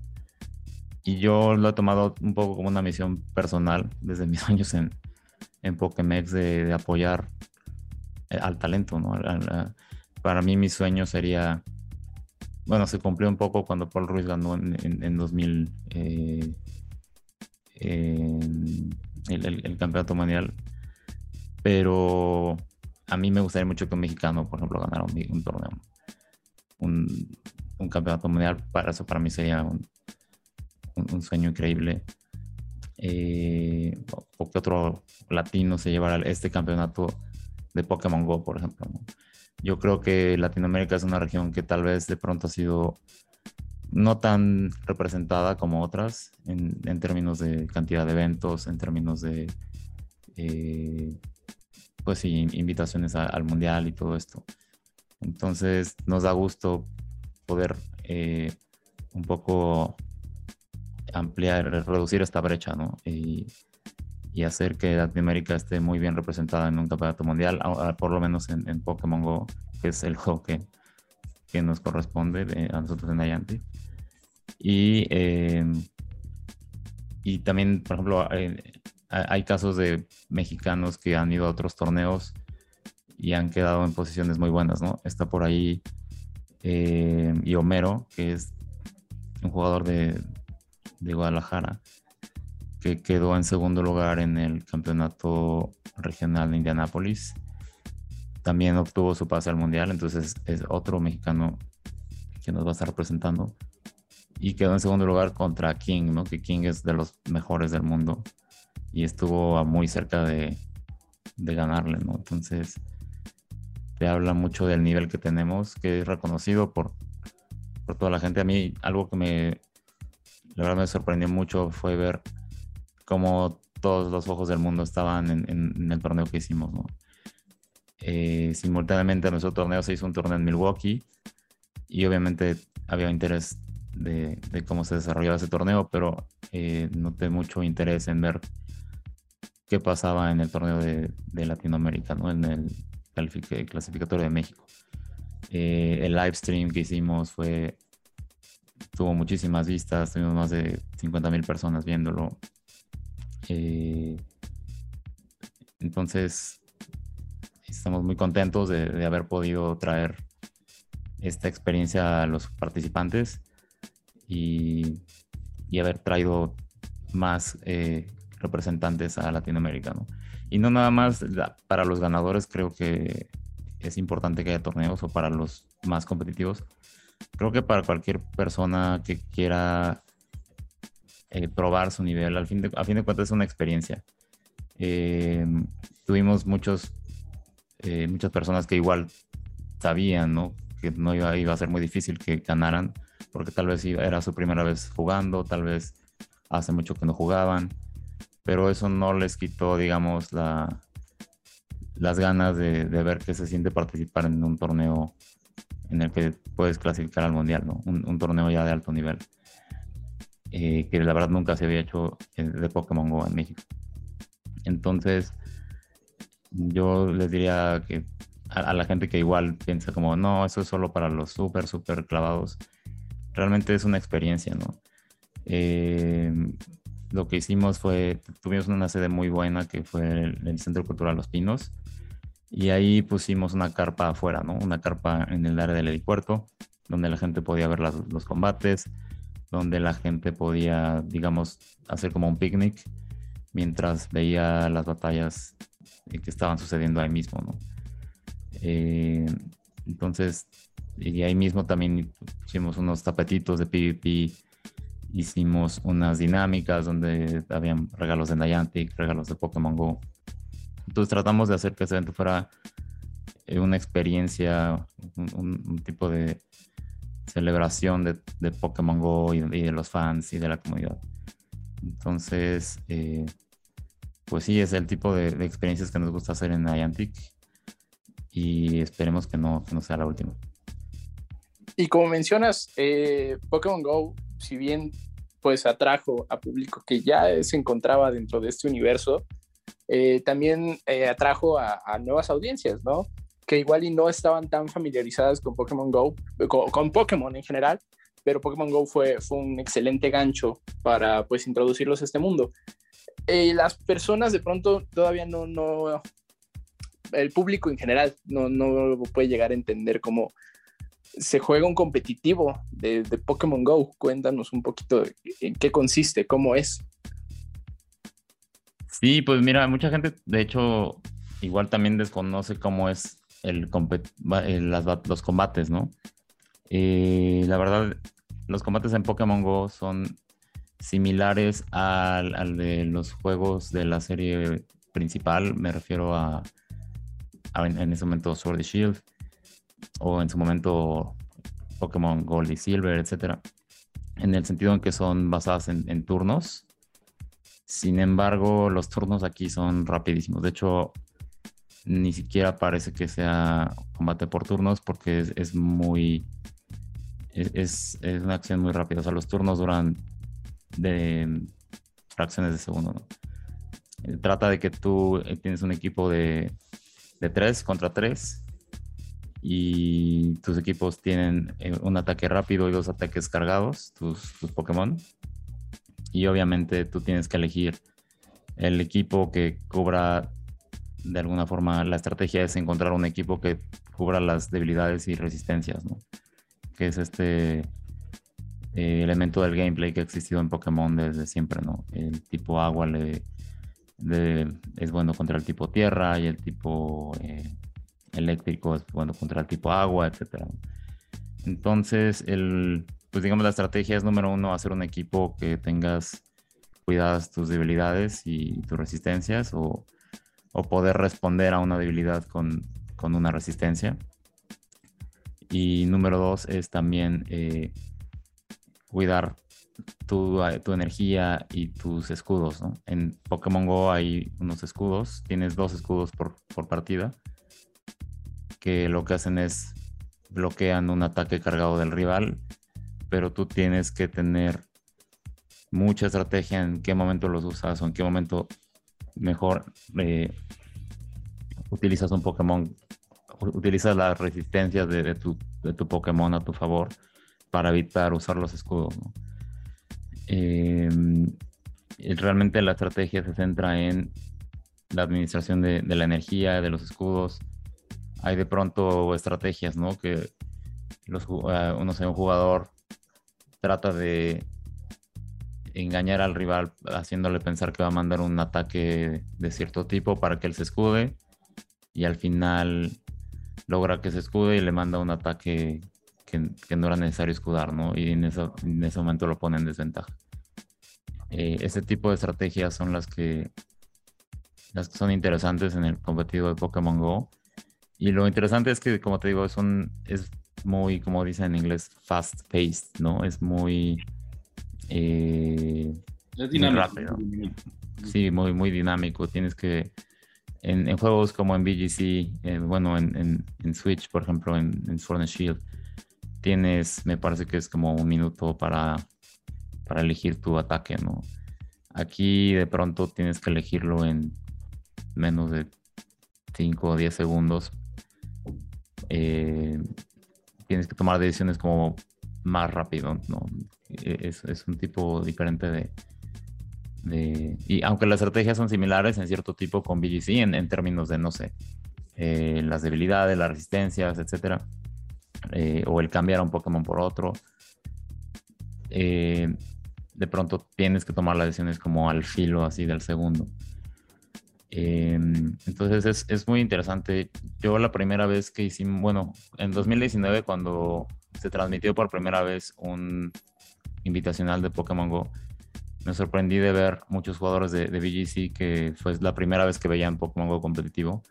Y yo lo he tomado un poco como una misión personal desde mis años en, en Pokémex de, apoyar eh, al talento, ¿no? para mí mi sueño sería, bueno, se cumplió un poco cuando Paul Ruiz ganó en, 2000 eh, el, campeonato mundial, pero a mí me gustaría mucho que un mexicano, por ejemplo, ganara un, torneo, un, campeonato mundial, para eso para mí sería un, sueño increíble. Eh, o que otro latino se llevara este campeonato de Pokémon Go, por ejemplo. Yo creo que Latinoamérica es una región que tal vez de pronto ha sido no tan representada como otras en, términos de cantidad de eventos, en términos de, eh, pues sí, invitaciones al mundial y todo esto. Entonces nos da gusto poder eh, un poco ampliar, reducir esta brecha, ¿no? Y, hacer que Latinoamérica esté muy bien representada en un campeonato mundial, por lo menos en, Pokémon Go, que es el juego que, nos corresponde a nosotros en Niantic. Y, eh, y también, por ejemplo, hay, hay casos de mexicanos que han ido a otros torneos y han quedado en posiciones muy buenas, ¿no? Está por ahí eh, y Homero, que es un jugador de, de, Guadalajara, que quedó en segundo lugar en el campeonato regional de Indianápolis. También obtuvo su pase al mundial, entonces es otro mexicano que nos va a estar representando. Y quedó en segundo lugar contra King, ¿no? Que King es de los mejores del mundo y estuvo muy cerca de, de ganarle, ¿no? Entonces, te habla mucho del nivel que tenemos, que es reconocido por, por toda la gente. A mí algo que me, la verdad me sorprendió mucho fue ver cómo todos los ojos del mundo estaban en, el torneo que hicimos. Eh, simultáneamente nuestro torneo se hizo un torneo en Milwaukee y obviamente había interés de, cómo se desarrollaba ese torneo, pero eh, noté mucho interés en ver qué pasaba en el torneo de, Latinoamérica, ¿no? en clasificatorio de México. Eh, el live stream que hicimos fue tuvo muchísimas vistas, tuvimos más de 50 mil personas viéndolo. Eh, entonces, estamos muy contentos de, haber podido traer esta experiencia a los participantes y, y haber traído más eh, representantes a Latinoamérica. ¿no? Y no nada más para los ganadores, creo que es importante que haya torneos o para los más competitivos. Creo que para cualquier persona que quiera eh, probar su nivel, al fin de, a fin de cuentas es una experiencia. Eh, tuvimos muchos, eh, muchas personas que igual sabían ¿no? que no iba, iba a ser muy difícil que ganaran, porque tal vez era su primera vez jugando, tal vez hace mucho que no jugaban pero eso no les quitó, digamos, la, las ganas de, ver qué se siente participar en un torneo en el que puedes clasificar al mundial, ¿no? Un, torneo ya de alto nivel, eh, que la verdad nunca se había hecho eh, de Pokémon Go en México. Entonces, yo les diría que a, la gente que igual piensa como, no, eso es solo para los súper, súper clavados, realmente es una experiencia, ¿no? Eh, lo que hicimos fue, tuvimos una sede muy buena que fue el, Centro Cultural Los Pinos y ahí pusimos una carpa afuera, ¿no? Una carpa en el área del helipuerto donde la gente podía ver los combates, donde la gente podía, digamos, hacer como un picnic mientras veía las batallas que estaban sucediendo ahí mismo, ¿no? Eh, entonces, y ahí mismo también pusimos unos tapetitos de PvP hicimos unas dinámicas donde habían regalos de Niantic, regalos de Pokémon Go. Entonces tratamos de hacer que ese evento fuera eh, una experiencia, un, tipo de celebración de, Pokémon Go y, de los fans y de la comunidad. Entonces, eh, pues sí, es el tipo de, experiencias que nos gusta hacer en Niantic y esperemos que no, no sea la última. Y como mencionas, eh, Pokémon Go si bien pues atrajo a público que ya se encontraba dentro de este universo, eh, también eh, atrajo a, nuevas audiencias, ¿no? Que igual y no estaban tan familiarizadas con Pokémon Go, con, Pokémon en general, pero Pokémon Go fue, fue un excelente gancho para pues introducirlos a este mundo. Eh, las personas de pronto todavía no, no, el público en general no, no puede llegar a entender cómo se juega un competitivo de, Pokémon Go. Cuéntanos un poquito en qué consiste, cómo es. Sí, pues mira, mucha gente, de hecho, igual también desconoce cómo es el, los combates, ¿no? Eh, la verdad, los combates en Pokémon Go son similares al, de los juegos de la serie principal. Me refiero a, en, en, ese momento Sword y Shield o en su momento Pokémon Gold y Silver, etcétera, en el sentido en que son basadas en, turnos. Sin embargo, los turnos aquí son rapidísimos. De hecho, ni siquiera parece que sea combate por turnos porque es, muy. Es, es, una acción muy rápida. O sea, los turnos duran de fracciones de segundo. ¿no? Trata de que tú eh, tienes un equipo de, de tres contra tres y tus equipos tienen un ataque rápido y dos ataques cargados, tus, tus Pokémon. Y obviamente tú tienes que elegir el equipo que cubra de alguna forma, la estrategia es encontrar un equipo que cubra las debilidades y resistencias, ¿no? Que es este eh, elemento del gameplay que ha existido en Pokémon desde siempre, ¿no? El tipo agua le, es bueno contra el tipo tierra y el tipo eh, eléctrico es bueno contra el tipo agua, etc. Entonces, el, pues digamos, la estrategia es número uno, hacer un equipo que tengas cuidadas tus debilidades y tus resistencias o, o poder responder a una debilidad con, con una resistencia. Y número dos es también eh, cuidar tu, tu, energía y tus escudos. En Pokémon Go hay unos escudos, tienes dos escudos por, por partida, que lo que hacen es bloquean un ataque cargado del rival, pero tú tienes que tener mucha estrategia en qué momento los usas o en qué momento mejor eh, utilizas un Pokémon, utilizas las resistencias de, tu, de, tu, Pokémon a tu favor para evitar usar los escudos. Em, realmente la estrategia se centra en la administración de, de, la energía, de los escudos. Hay de pronto estrategias, ¿no? Que los, uh, un jugador trata de engañar al rival haciéndole pensar que va a mandar un ataque de cierto tipo para que él se escude y al final logra que se escude y le manda un ataque que, no era necesario escudar, ¿no? Y en, ese momento lo pone en desventaja. Eh, ese tipo de estrategias son las que, las que son interesantes en el competitivo de Pokémon Go. Y lo interesante es que, como te digo, es, un, es muy, como dicen en inglés, fast-paced, ¿no? Es muy eh, es dinámico. Sí, muy, muy dinámico. Tienes que, en, juegos como en BGC, eh, bueno, en, Switch, por ejemplo, en, Sword and Shield, tienes, me parece que es como un minuto para, para elegir tu ataque, ¿no? Aquí de pronto tienes que elegirlo en menos de 5 o 10 segundos. Eh, tienes que tomar decisiones como más rápido, ¿no? E-, es, un tipo diferente de, Y aunque las estrategias son similares en cierto tipo con BGC, en, términos de, no sé, eh, las debilidades, las resistencias, etcétera, eh, o el cambiar un Pokémon por otro, de pronto tienes que tomar las decisiones como al filo así del segundo. Entonces es, es, muy interesante. Yo la primera vez que hicimos, bueno, en 2019 cuando se transmitió por primera vez un invitacional de Pokémon Go, me sorprendí de ver muchos jugadores de, BGC que fue la primera vez que veían Pokémon Go competitivo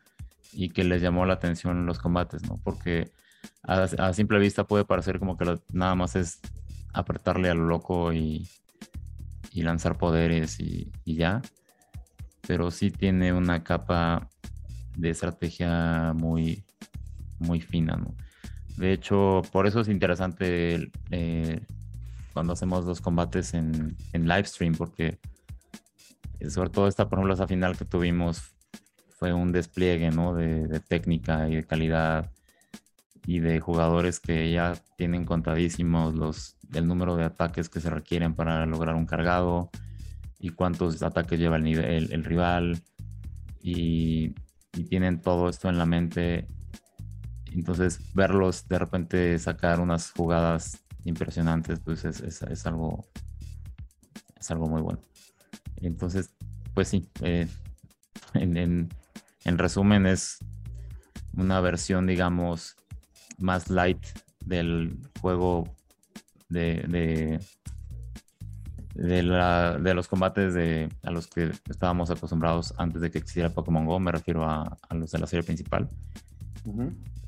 y que les llamó la atención los combates, ¿no? Porque a, simple vista puede parecer como que nada más es apretarle a lo loco y, lanzar poderes y, ya, pero sí tiene una capa de estrategia muy, muy fina. De hecho, por eso es interesante eh, cuando hacemos los combates en, en live stream, porque sobre todo esta, por ejemplo, esa final que tuvimos fue un despliegue ¿no? de, de, técnica y de calidad y de jugadores que ya tienen contadísimos los, el número de ataques que se requieren para lograr un cargado y cuántos ataques lleva el, el, rival y, tienen todo esto en la mente. Entonces verlos de repente sacar unas jugadas impresionantes, pues es, algo, es algo muy bueno. Entonces, pues sí, eh, en, en, resumen es una versión, digamos, más light del juego de, de, la, de los combates de, a los que estábamos acostumbrados antes de que existiera Pokémon Go, me refiero a, a los de la serie principal.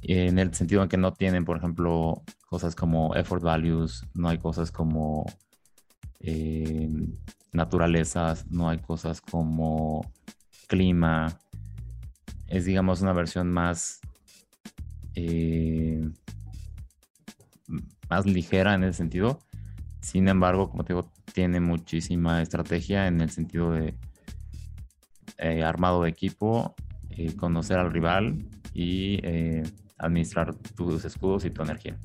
En el sentido en que no tienen, por ejemplo, cosas como effort values, no hay cosas como eh, naturalezas, no hay cosas como clima. Es, digamos, una versión más, eh, más ligera en ese sentido. Sin embargo, como te digo, tiene muchísima estrategia en el sentido de eh, armado de equipo, eh, conocer al rival y eh, administrar tus escudos y tu energía.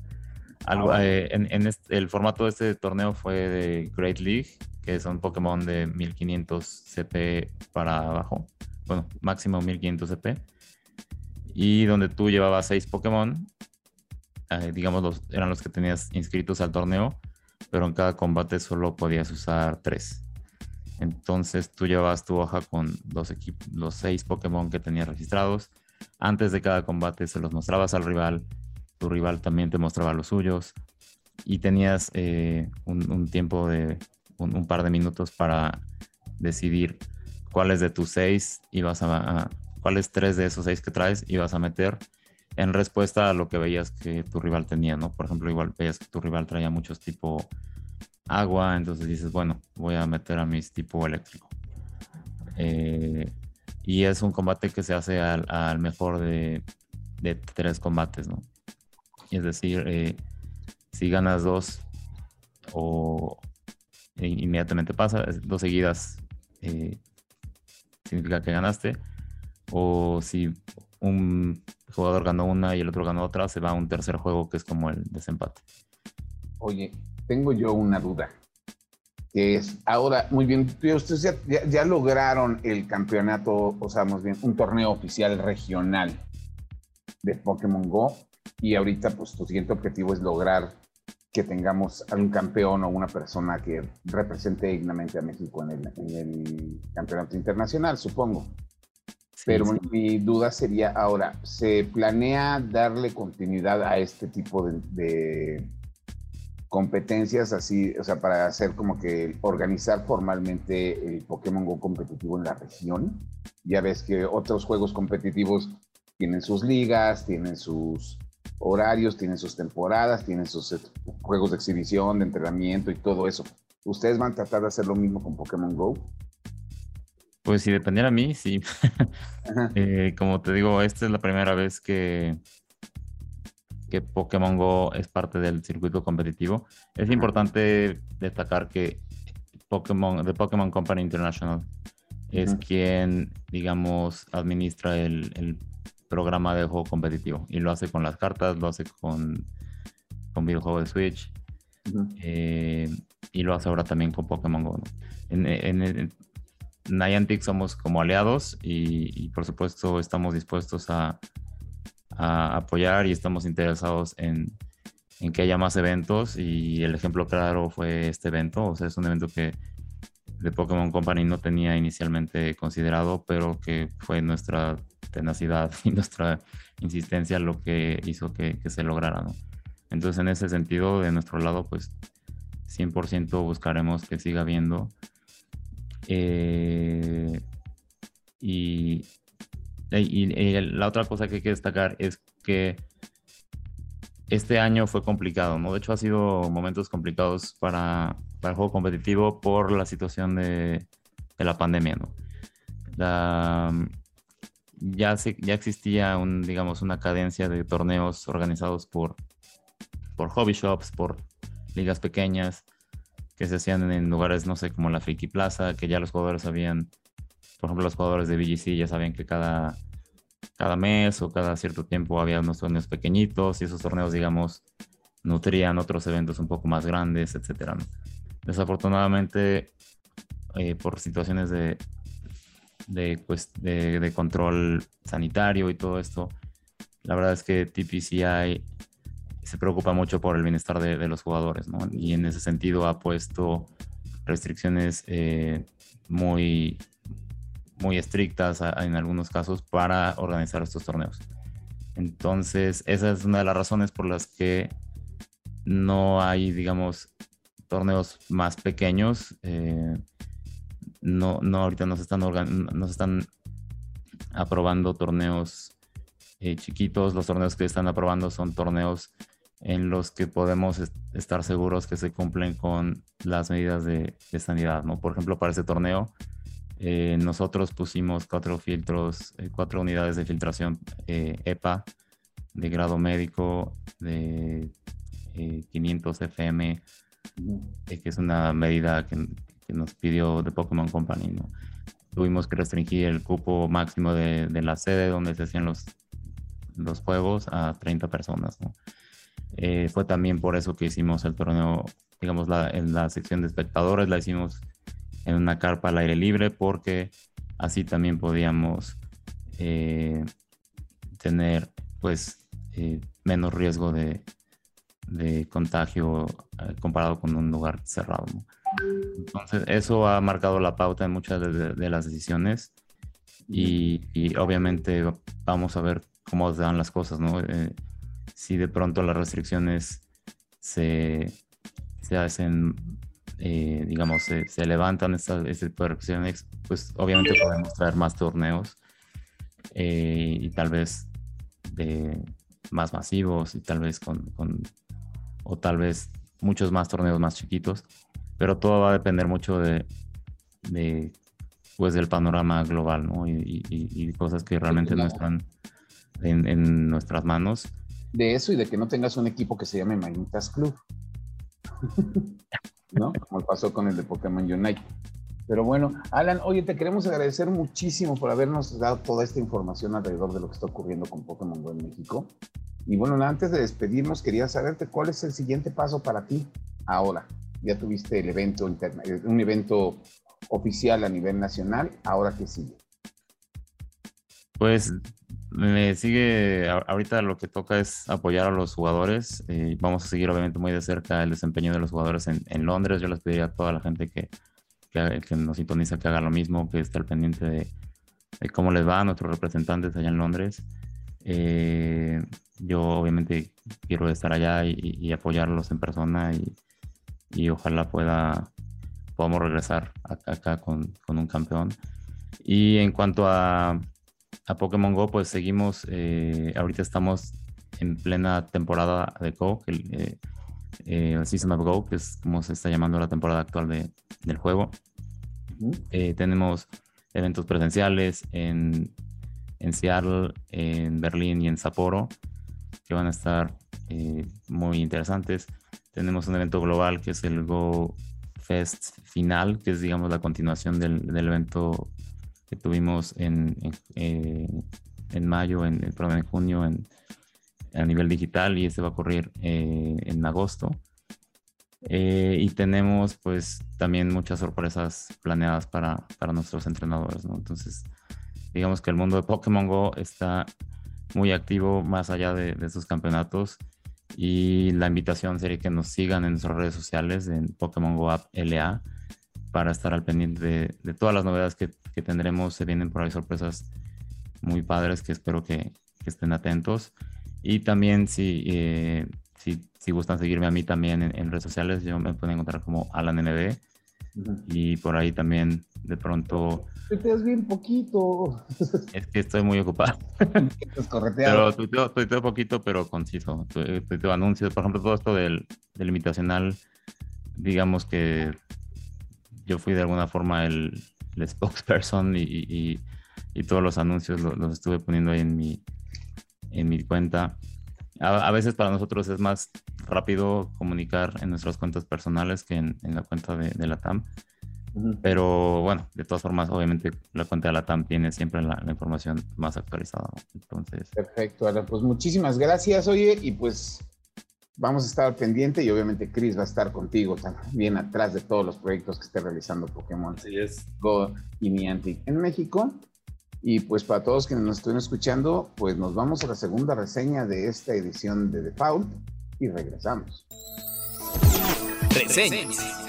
Algo, ah, en, el formato de este torneo fue de Great League, que son Pokémon de 1500 CP para abajo. Bueno, máximo 1500 CP. Y donde tú llevabas seis Pokémon, digamos, los, eran los que tenías inscritos al torneo pero en cada combate solo podías usar tres. Entonces tú llevabas tu hoja con los, seis Pokémon que tenías registrados. Antes de cada combate se los mostrabas al rival. Tu rival también te mostraba los suyos. Y tenías eh, un, tiempo de un, par de minutos para decidir cuáles de tus seis ibas a, cuáles tres de esos seis que traes ibas a meter en respuesta a lo que veías que tu rival tenía, ¿no? Por ejemplo, igual veías que tu rival traía muchos tipo agua, entonces dices, bueno, voy a meter a mis tipo eléctrico. Eh, y es un combate que se hace al, mejor de, tres combates, ¿no? Es decir, eh, si ganas dos o inmediatamente pasa, dos seguidas eh, significa que ganaste, o si un jugador ganó una y el otro ganó otra, se va a un tercer juego que es como el desempate. Oye, tengo yo una duda. Que es, ahora, muy bien, ustedes ya, lograron el campeonato, o sea, más bien, un torneo oficial regional de Pokémon Go. Y ahorita, pues, tu siguiente objetivo es lograr que tengamos un campeón o una persona que represente dignamente a México en el campeonato internacional, supongo. Pero mi duda sería ahora, ¿se planea darle continuidad a este tipo de, competencias así, o sea, para hacer como que organizar formalmente el Pokémon Go competitivo en la región? Ya ves que otros juegos competitivos tienen sus ligas, tienen sus horarios, tienen sus temporadas, tienen sus eh, juegos de exhibición, de entrenamiento y todo eso. ¿Ustedes van a tratar de hacer lo mismo con Pokémon Go? Pues si dependiera a mí, sí. Eh, como te digo, esta es la primera vez que, que Pokémon Go es parte del circuito competitivo. Es importante destacar que Pokémon, The Pokémon Company International es quien, digamos, administra el, programa de juego competitivo y lo hace con las cartas, lo hace con, con videojuego de Switch eh, y lo hace ahora también con Pokémon Go. En, en, Niantic somos como aliados y, por supuesto estamos dispuestos a, apoyar y estamos interesados en, que haya más eventos y el ejemplo claro fue este evento, o sea, es un evento que de Pokémon Company no tenía inicialmente considerado, pero que fue nuestra tenacidad y nuestra insistencia lo que hizo que, se lograra. Entonces, en ese sentido, de nuestro lado, pues 100% buscaremos que siga habiendo eh, y, la otra cosa que hay que destacar es que este año fue complicado, ¿no? De hecho, ha sido momentos complicados para, el juego competitivo por la situación de, la pandemia, ¿no? ya, ya existía un, digamos, una cadencia de torneos organizados por, por hobby shops, por ligas pequeñas, que se hacían en lugares, no sé, como la Friki Plaza, que ya los jugadores sabían, por ejemplo, los jugadores de BGC ya sabían que cada, cada mes o cada cierto tiempo había unos torneos pequeñitos y esos torneos, digamos, nutrían otros eventos un poco más grandes, etcétera. Desafortunadamente, eh, por situaciones de, de, pues, de, de, control sanitario y todo esto, la verdad es que TPCI se preocupa mucho por el bienestar de, los jugadores, ¿no? Y en ese sentido ha puesto restricciones eh, muy, muy estrictas en algunos casos para organizar estos torneos. Entonces, esa es una de las razones por las que no hay, digamos, torneos más pequeños. Eh, no, no, ahorita no se están, no se están aprobando torneos eh, chiquitos. Los torneos que están aprobando son torneos en los que podemos estar seguros que se cumplen con las medidas de, sanidad, ¿no? Por ejemplo, para este torneo, eh, nosotros pusimos cuatro filtros, eh, cuatro unidades de filtración EPA eh, e de grado médico de 500 FM que es una medida que, nos pidió The Pokémon Company. Tuvimos que restringir el cupo máximo de, la sede donde se hacían los, los juegos a 30 personas. Eh, fue también por eso que hicimos el torneo, digamos, la, en la sección de espectadores la hicimos en una carpa al aire libre porque así también podíamos eh, tener pues eh, menos riesgo de, contagio comparado con un lugar cerrado. Entonces eso ha marcado la pauta en muchas de, las decisiones y, y, obviamente vamos a ver cómo se dan las cosas, ¿no? Si de pronto las restricciones se, se hacen, eh, digamos, se, levantan estas, este restricciones, pues obviamente podemos traer más torneos eh, y tal vez de más masivos y tal vez con, con, o tal vez muchos más torneos más chiquitos, pero todo va a depender mucho de, de pues del panorama global, ¿no? Y, y, cosas que realmente no están en, en nuestras manos de eso y de que no tengas un equipo que se llame Mainitas Club. ¿No? Como pasó con el de Pokémon Unite. Pero bueno, Alan, oye, te queremos agradecer muchísimo por habernos dado toda esta información alrededor de lo que está ocurriendo con Pokémon Go en México. Y bueno, antes de despedirnos, quería saberte cuál es el siguiente paso para ti ahora. Ya tuviste el evento, un evento oficial a nivel nacional, ahora qué sigue. Pues me sigue, ahorita lo que toca es apoyar a los jugadores. y vamos a seguir obviamente muy de cerca el desempeño de los jugadores en, Londres. Yo les pediría a toda la gente que, que, nos sintoniza que haga lo mismo, que esté al pendiente de, cómo les va a nuestros representantes allá en Londres. Eh, yo obviamente quiero estar allá y, apoyarlos en persona y, ojalá pueda podamos regresar acá, con, con un campeón. Y en cuanto a a Pokémon Go, pues seguimos, eh, ahorita estamos en plena temporada de Go, el, eh, eh, Season of Go, que es como se está llamando la temporada actual de, del juego. tenemos eventos presenciales en, en, Seattle, en Berlín y en Sapporo, que van a estar muy interesantes. Tenemos un evento global que es el Go Fest final, que es digamos la continuación del, del evento tuvimos en, en, eh, mayo, en, perdón, en junio en, a nivel digital y este va a ocurrir eh, en agosto. Eh, y tenemos pues también muchas sorpresas planeadas para, para nuestros entrenadores, ¿no? Entonces, digamos que el mundo de Pokémon Go está muy activo más allá de, de sus campeonatos y la invitación sería que nos sigan en nuestras redes sociales en Pokémon Go App LA para estar al pendiente de, todas las novedades que, tendremos. Se vienen por ahí sorpresas muy padres que espero que, estén atentos. Y también si, eh, si, si, gustan seguirme a mí también en, redes sociales, yo me pueden encontrar como AlanNB. Y por ahí también de pronto... Te bien poquito. Es que estoy muy ocupado. pero tuiteo, tuiteo poquito, pero conciso. Tuiteo anuncios. Por ejemplo, todo esto del, del invitacional, digamos que yo fui de alguna forma el, spokesperson y, todos los anuncios los, estuve poniendo ahí en mi, en mi cuenta. A, veces para nosotros es más rápido comunicar en nuestras cuentas personales que en, la cuenta de, la TAM. Pero bueno, de todas formas, obviamente la cuenta de la TAM tiene siempre la, información más actualizada. Entonces. Perfecto, Alan. Pues muchísimas gracias, oye, y pues Vamos a estar pendiente y obviamente Chris va a estar contigo también atrás de todos los proyectos que esté realizando Pokémon Go y Niantic en México. Y pues para todos quienes nos estén escuchando, pues nos vamos a la segunda reseña de esta edición de Default y regresamos. Reseñas.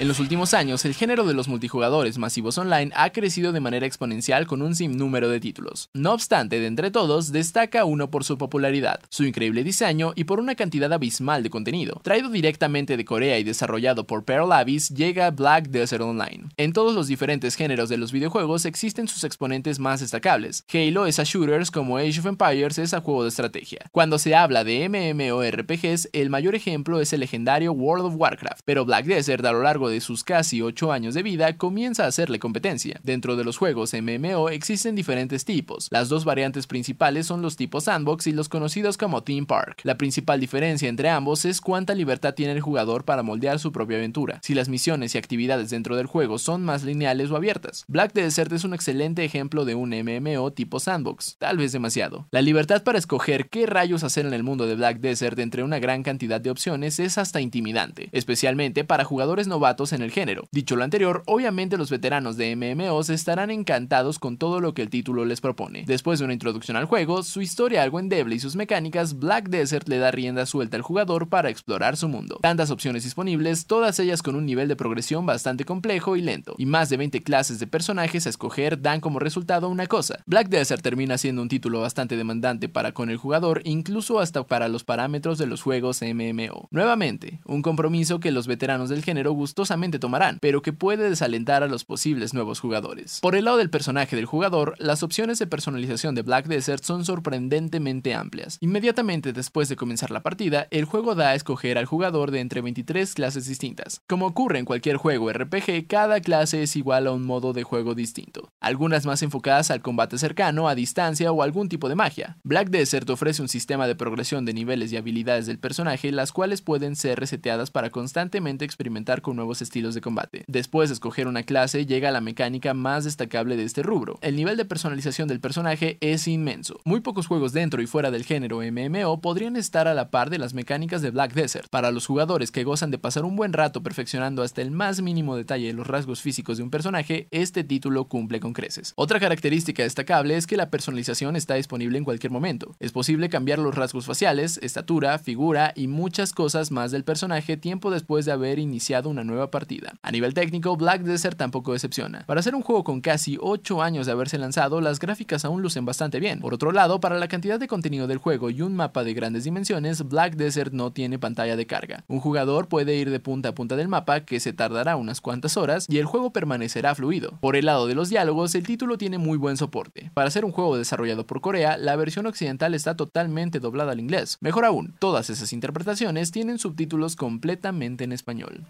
En los últimos años, el género de los multijugadores masivos online ha crecido de manera exponencial con un sinnúmero de títulos. No obstante, de entre todos, destaca uno por su popularidad, su increíble diseño y por una cantidad abismal de contenido. Traído directamente de Corea y desarrollado por Pearl Abyss, llega Black Desert Online. En todos los diferentes géneros de los videojuegos existen sus exponentes más destacables. Halo es a shooters como Age of Empires es a juego de estrategia. Cuando se habla de MMORPGs, el mayor ejemplo es el legendario World of Warcraft, pero Black Desert a lo largo de sus casi 8 años de vida comienza a hacerle competencia. Dentro de los juegos MMO existen diferentes tipos. Las dos variantes principales son los tipos sandbox y los conocidos como theme park. La principal diferencia entre ambos es cuánta libertad tiene el jugador para moldear su propia aventura, si las misiones y actividades dentro del juego son más lineales o abiertas. Black Desert es un excelente ejemplo de un MMO tipo sandbox, tal vez demasiado. La libertad para escoger qué rayos hacer en el mundo de Black Desert entre una gran cantidad de opciones es hasta intimidante, especialmente para jugadores novatos en el género. Dicho lo anterior, obviamente los veteranos de MMOs estarán encantados con todo lo que el título les propone. Después de una introducción al juego, su historia algo endeble y sus mecánicas, Black Desert le da rienda suelta al jugador para explorar su mundo. Tantas opciones disponibles, todas ellas con un nivel de progresión bastante complejo y lento, y más de 20 clases de personajes a escoger dan como resultado una cosa. Black Desert termina siendo un título bastante demandante para con el jugador, incluso hasta para los parámetros de los juegos MMO. Nuevamente, un compromiso que los veteranos del género gustosamente tomarán, pero que puede desalentar a los posibles nuevos jugadores. Por el lado del personaje del jugador, las opciones de personalización de Black Desert son sorprendentemente amplias. Inmediatamente después de comenzar la partida, el juego da a escoger al jugador de entre 23 clases distintas. Como ocurre en cualquier juego RPG, cada clase es igual a un modo de juego distinto, algunas más enfocadas al combate cercano, a distancia o algún tipo de magia. Black Desert ofrece un sistema de progresión de niveles y habilidades del personaje, las cuales pueden ser reseteadas para constantemente experimentar con nuevos estilos de combate. Después de escoger una clase, llega la mecánica más destacable de este rubro. El nivel de personalización del personaje es inmenso. Muy pocos juegos dentro y fuera del género MMO podrían estar a la par de las mecánicas de Black Desert. Para los jugadores que gozan de pasar un buen rato perfeccionando hasta el más mínimo detalle de los rasgos físicos de un personaje, este título cumple con creces. Otra característica destacable es que la personalización está disponible en cualquier momento. Es posible cambiar los rasgos faciales, estatura, figura y muchas cosas más del personaje tiempo después de haber iniciado una nueva partida. A nivel técnico, Black Desert tampoco decepciona. Para ser un juego con casi 8 años de haberse lanzado, las gráficas aún lucen bastante bien. Por otro lado, para la cantidad de contenido del juego y un mapa de grandes dimensiones, Black Desert no tiene pantalla de carga. Un jugador puede ir de punta a punta del mapa, que se tardará unas cuantas horas, y el juego permanecerá fluido. Por el lado de los diálogos, el título tiene muy buen soporte. Para ser un juego desarrollado por Corea, la versión occidental está totalmente doblada al inglés. Mejor aún, todas esas interpretaciones tienen subtítulos completamente en español.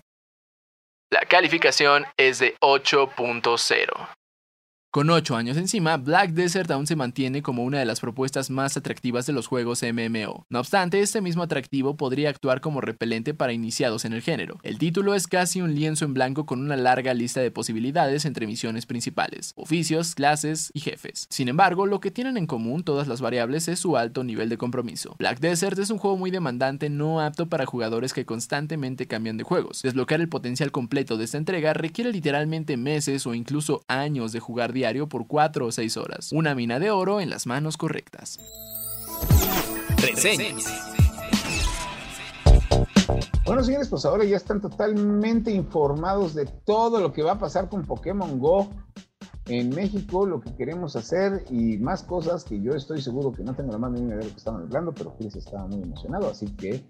La calificación es de 8.0. Con 8 años encima, Black Desert aún se mantiene como una de las propuestas más atractivas de los juegos MMO. No obstante, este mismo atractivo podría actuar como repelente para iniciados en el género. El título es casi un lienzo en blanco con una larga lista de posibilidades entre misiones principales, oficios, clases y jefes. Sin embargo, lo que tienen en común todas las variables es su alto nivel de compromiso. Black Desert es un juego muy demandante no apto para jugadores que constantemente cambian de juegos. Desbloquear el potencial completo de esta entrega requiere literalmente meses o incluso años de jugar diario por 4 o 6 horas. Una mina de oro en las manos correctas. Bueno, señores, pues ahora ya están totalmente informados de todo lo que va a pasar con Pokémon Go en México, lo que queremos hacer y más cosas que yo estoy seguro que no tengo la más mínima idea de lo que estaban hablando, pero Chris estaba muy emocionado, así que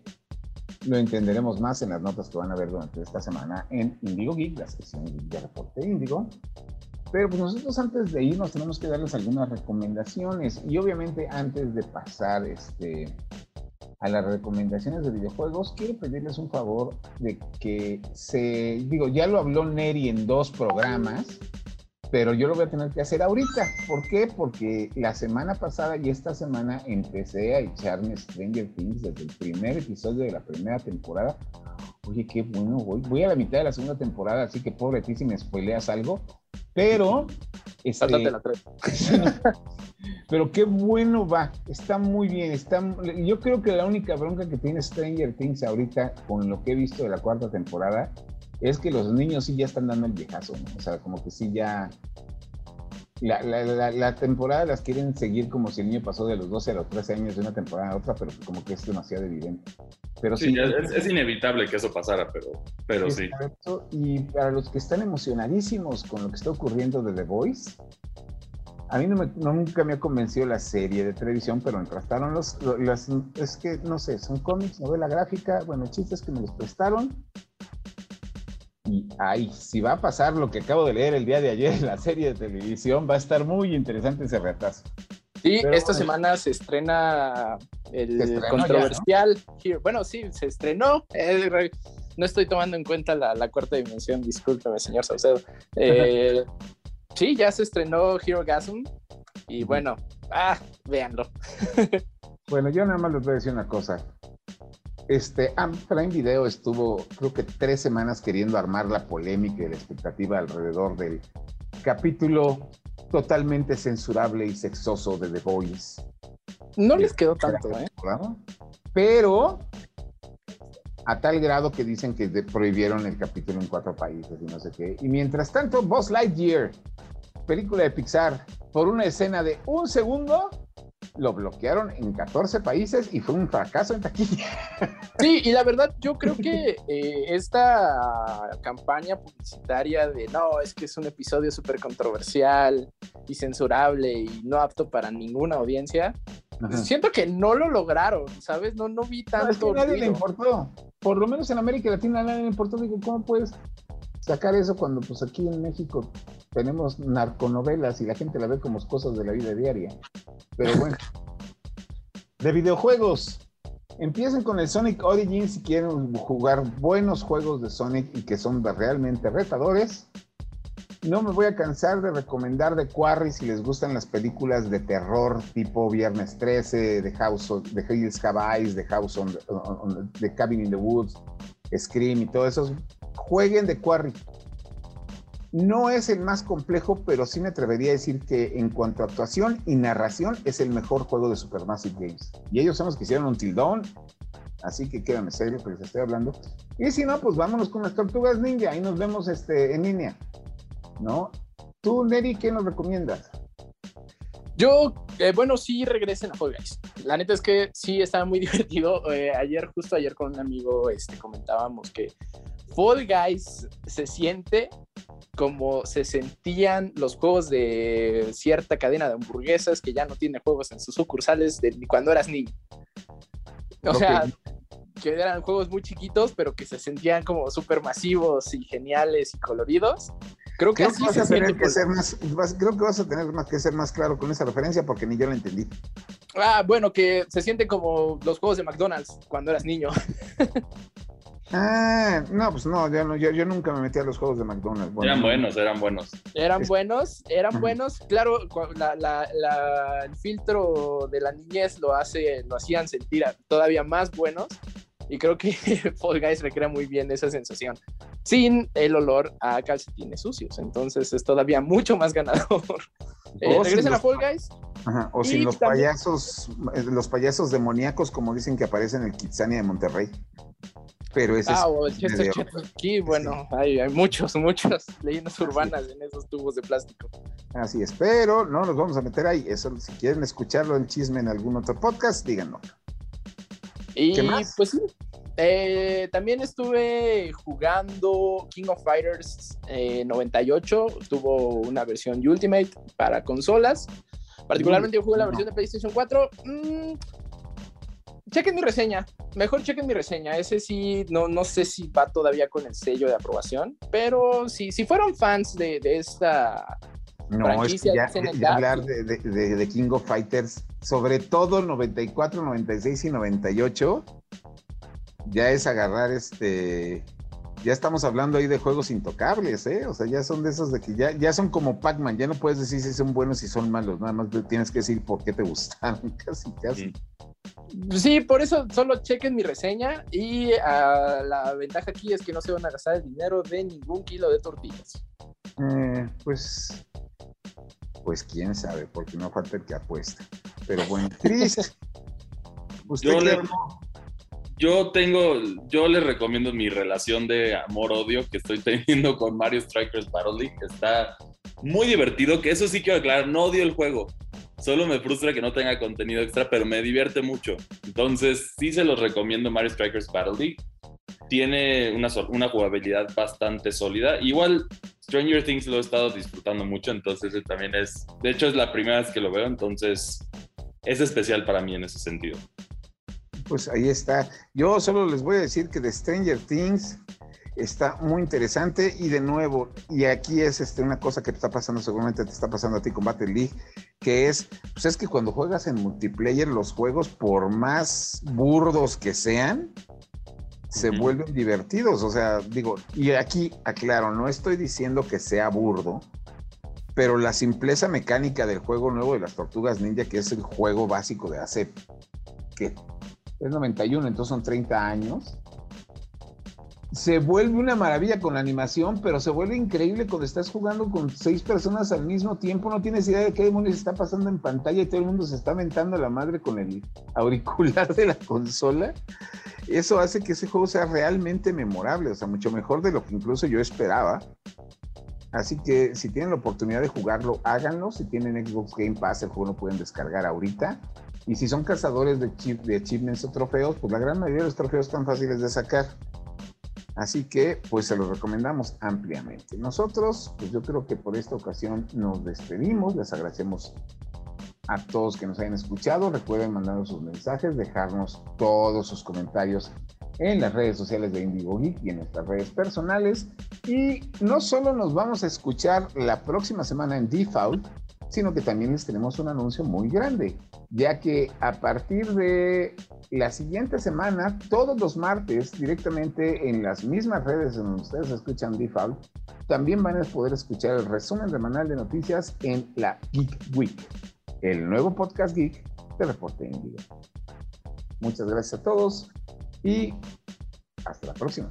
lo entenderemos más en las notas que van a ver durante esta semana en Indigo Geek, la sección de reporte Indigo. Pero pues nosotros antes de irnos tenemos que darles algunas recomendaciones y obviamente antes de pasar este, a las recomendaciones de videojuegos, quiero pedirles un favor de que se, digo, ya lo habló Neri en dos programas, pero yo lo voy a tener que hacer ahorita. ¿Por qué? Porque la semana pasada y esta semana empecé a echarme Stranger Things desde el primer episodio de la primera temporada. Oye, qué bueno, voy, voy a la mitad de la segunda temporada, así que pobre ti si me spoileas algo, pero... Este, la pero qué bueno va, está muy bien, está, yo creo que la única bronca que tiene Stranger Things ahorita con lo que he visto de la cuarta temporada es que los niños sí ya están dando el viejazo, ¿no? o sea, como que sí ya... La, la, la, temporada las quieren seguir como si el niño pasó de los 12 a los 13 años de una temporada a otra, pero como que es demasiado evidente. Pero sí, es, es, inevitable que eso pasara, pero, pero sí. Y para los que están emocionadísimos con lo que está ocurriendo de The Voice, a mí no me, nunca me ha convencido la serie de televisión, pero me prestaron los, los, es que no sé, son cómics, novela gráfica, bueno, chistes que me los prestaron y ay, si va a pasar lo que acabo de leer el día de ayer en la serie de televisión, va a estar muy interesante ese retraso. Sí, esta semana se estrena el controversial. Bueno, sí, se estrenó. Eh, no estoy tomando en cuenta la, cuarta dimensión, discúlpeme, señor Saucedo. Eh, sí, ya se estrenó Hero Gasm y bueno, ah, véanlo. bueno, yo nada más les voy a decir una cosa. Este, Prime Video estuvo, creo que tres semanas queriendo armar la polémica y la expectativa alrededor del capítulo totalmente censurable y sexoso de The Boys. No les quedó tanto, ¿eh? Pero a tal grado que dicen que prohibieron el capítulo en cuatro países y no sé qué. Y mientras tanto, Boss Lightyear, película de Pixar, por una escena de un segundo, lo bloquearon en 14 países y fue un fracaso en taquilla. Sí, y la verdad yo creo que eh, esta campaña publicitaria de no, es que es un episodio súper controversial y censurable y no apto para ninguna audiencia, siento que no lo lograron, ¿sabes? No, no vi tanto. No, nadie le importó. Por lo menos en América Latina a nadie le importó. Digo, ¿cómo puedes sacar eso cuando pues aquí en México tenemos narconovelas y la gente la ve como cosas de la vida diaria. Pero bueno. de videojuegos. Empiecen con el Sonic Origins si quieren jugar buenos juegos de Sonic y que son realmente retadores. No me voy a cansar de recomendar The Quarry si les gustan las películas de terror tipo Viernes 13, The House of, The Hills Have Eyes, The House on, The Cabin in the Woods, Scream y todo eso. Jueguen The Quarry. No es el más complejo, pero sí me atrevería a decir que en cuanto a actuación y narración es el mejor juego de Supermassive Games. Y ellos son los que hicieron un tildón, así que quédame serio que les estoy hablando. Y si no, pues vámonos con las tortugas ninja y nos vemos este, en línea. ¿No? Tú, Neri, ¿qué nos recomiendas? Yo, eh, bueno, sí regresen a Fall Guys. La neta es que sí estaba muy divertido. Eh, ayer, justo ayer con un amigo, este, comentábamos que Fall Guys se siente como se sentían los juegos de cierta cadena de hamburguesas que ya no tiene juegos en sus sucursales de cuando eras niño. O sea, que eran juegos muy chiquitos, pero que se sentían como súper masivos y geniales y coloridos. Creo que, vas a tener que ser más, creo que vas a tener más que ser más claro con esa referencia porque ni yo la entendí. Ah, bueno, que se siente como los juegos de McDonald's cuando eras niño. Ah, no, pues no, yo, no yo, nunca me metí a los juegos de McDonald's. eran buenos, eran buenos. Eran buenos, eran buenos. Claro, el filtro de la niñez lo hace, lo hacían sentir todavía más buenos. Y creo que Fall Guys recrea muy bien esa sensación. Sin el olor a calcetines sucios. Entonces es todavía mucho más ganador. Eh, regresen a Fall Guys. o sin los payasos, eh, los payasos demoníacos, como dicen que aparecen en el Kitsania de Monterrey pero ese ah, o Chester aquí, bueno, hay, hay, muchos, muchas leyendas urbanas en esos tubos de plástico. Así es, pero no nos vamos a meter ahí. Eso, si quieren escucharlo en chisme en algún otro podcast, díganlo. Y pues sí, eh, también estuve jugando King of Fighters 98, eh, tuvo una versión Ultimate para consolas. Particularmente yo jugué la versión de PlayStation 4 chequen mi reseña. Mejor chequen mi reseña. Ese sí, no, no sé si va todavía con el sello de aprobación, pero si, si fueron fans de, esta no, franquicia, es ya, hablar de, de, King of Fighters, sobre todo 94, 96 y 98, ya es agarrar este. Ya estamos hablando ahí de juegos intocables, ¿eh? O sea, ya son de esos de que ya, ya son como Pac-Man, ya no puedes decir si son buenos y son malos, nada más tienes que decir por qué te gustaron, casi, casi. Sí, por eso solo chequen mi reseña y ah, la ventaja aquí es que no se van a gastar el dinero de ningún kilo de tortillas. Eh, pues, pues quién sabe, porque no falta el que apuesta. Pero bueno, Chris, yo, yo tengo, yo les recomiendo mi relación de amor-odio que estoy teniendo con Mario Strikers Battle League. Está muy divertido, que eso sí quiero aclarar, no odio el juego Solo me frustra que no tenga contenido extra, pero me divierte mucho. Entonces, sí se los recomiendo Mario Strikers Battle League. Tiene una, una jugabilidad bastante sólida. Igual, Stranger Things lo he estado disfrutando mucho, entonces también es... De hecho, es la primera vez que lo veo, entonces es especial para mí en ese sentido. Pues ahí está. Yo solo les voy a decir que de Stranger Things está muy interesante y de nuevo, y aquí es este, una cosa que te está pasando, seguramente te está pasando a ti con Battle League, que es, pues es que cuando juegas en multiplayer los juegos, por más burdos que sean, se vuelven divertidos. O sea, digo, y aquí aclaro, no estoy diciendo que sea burdo, pero la simpleza mecánica del juego nuevo de las Tortugas Ninja, que es el juego básico de hace, que es 91, entonces son 30 años, se vuelve una maravilla con la animación, pero se vuelve increíble cuando estás jugando con seis personas al mismo tiempo, no tienes idea de qué demonios está pasando en pantalla y todo el mundo se está mentando a la madre con el auricular de la consola. Eso hace que ese juego sea realmente memorable, o sea, mucho mejor de lo que incluso yo esperaba. Así que si tienen la oportunidad de jugarlo, háganlo. Si tienen Xbox Game Pass, el juego lo pueden descargar ahorita. Y si son cazadores de, de achievements o trofeos, pues la gran mayoría de los trofeos están fáciles de sacar. Así que, pues se los recomendamos ampliamente. Nosotros, pues yo creo que por esta ocasión nos despedimos. Les agradecemos a todos que nos hayan escuchado. Recuerden mandarnos sus mensajes, dejarnos todos sus comentarios en las redes sociales de Indigo Geek y en nuestras redes personales. Y no solo nos vamos a escuchar la próxima semana en Default, sino que también les tenemos un anuncio muy grande, ya que a partir de la siguiente semana, todos los martes, directamente en las mismas redes en donde ustedes escuchan Default, también van a poder escuchar el resumen semanal de noticias en la Geek Week, el nuevo podcast geek de Reporte Índigo. Muchas gracias a todos y hasta la próxima.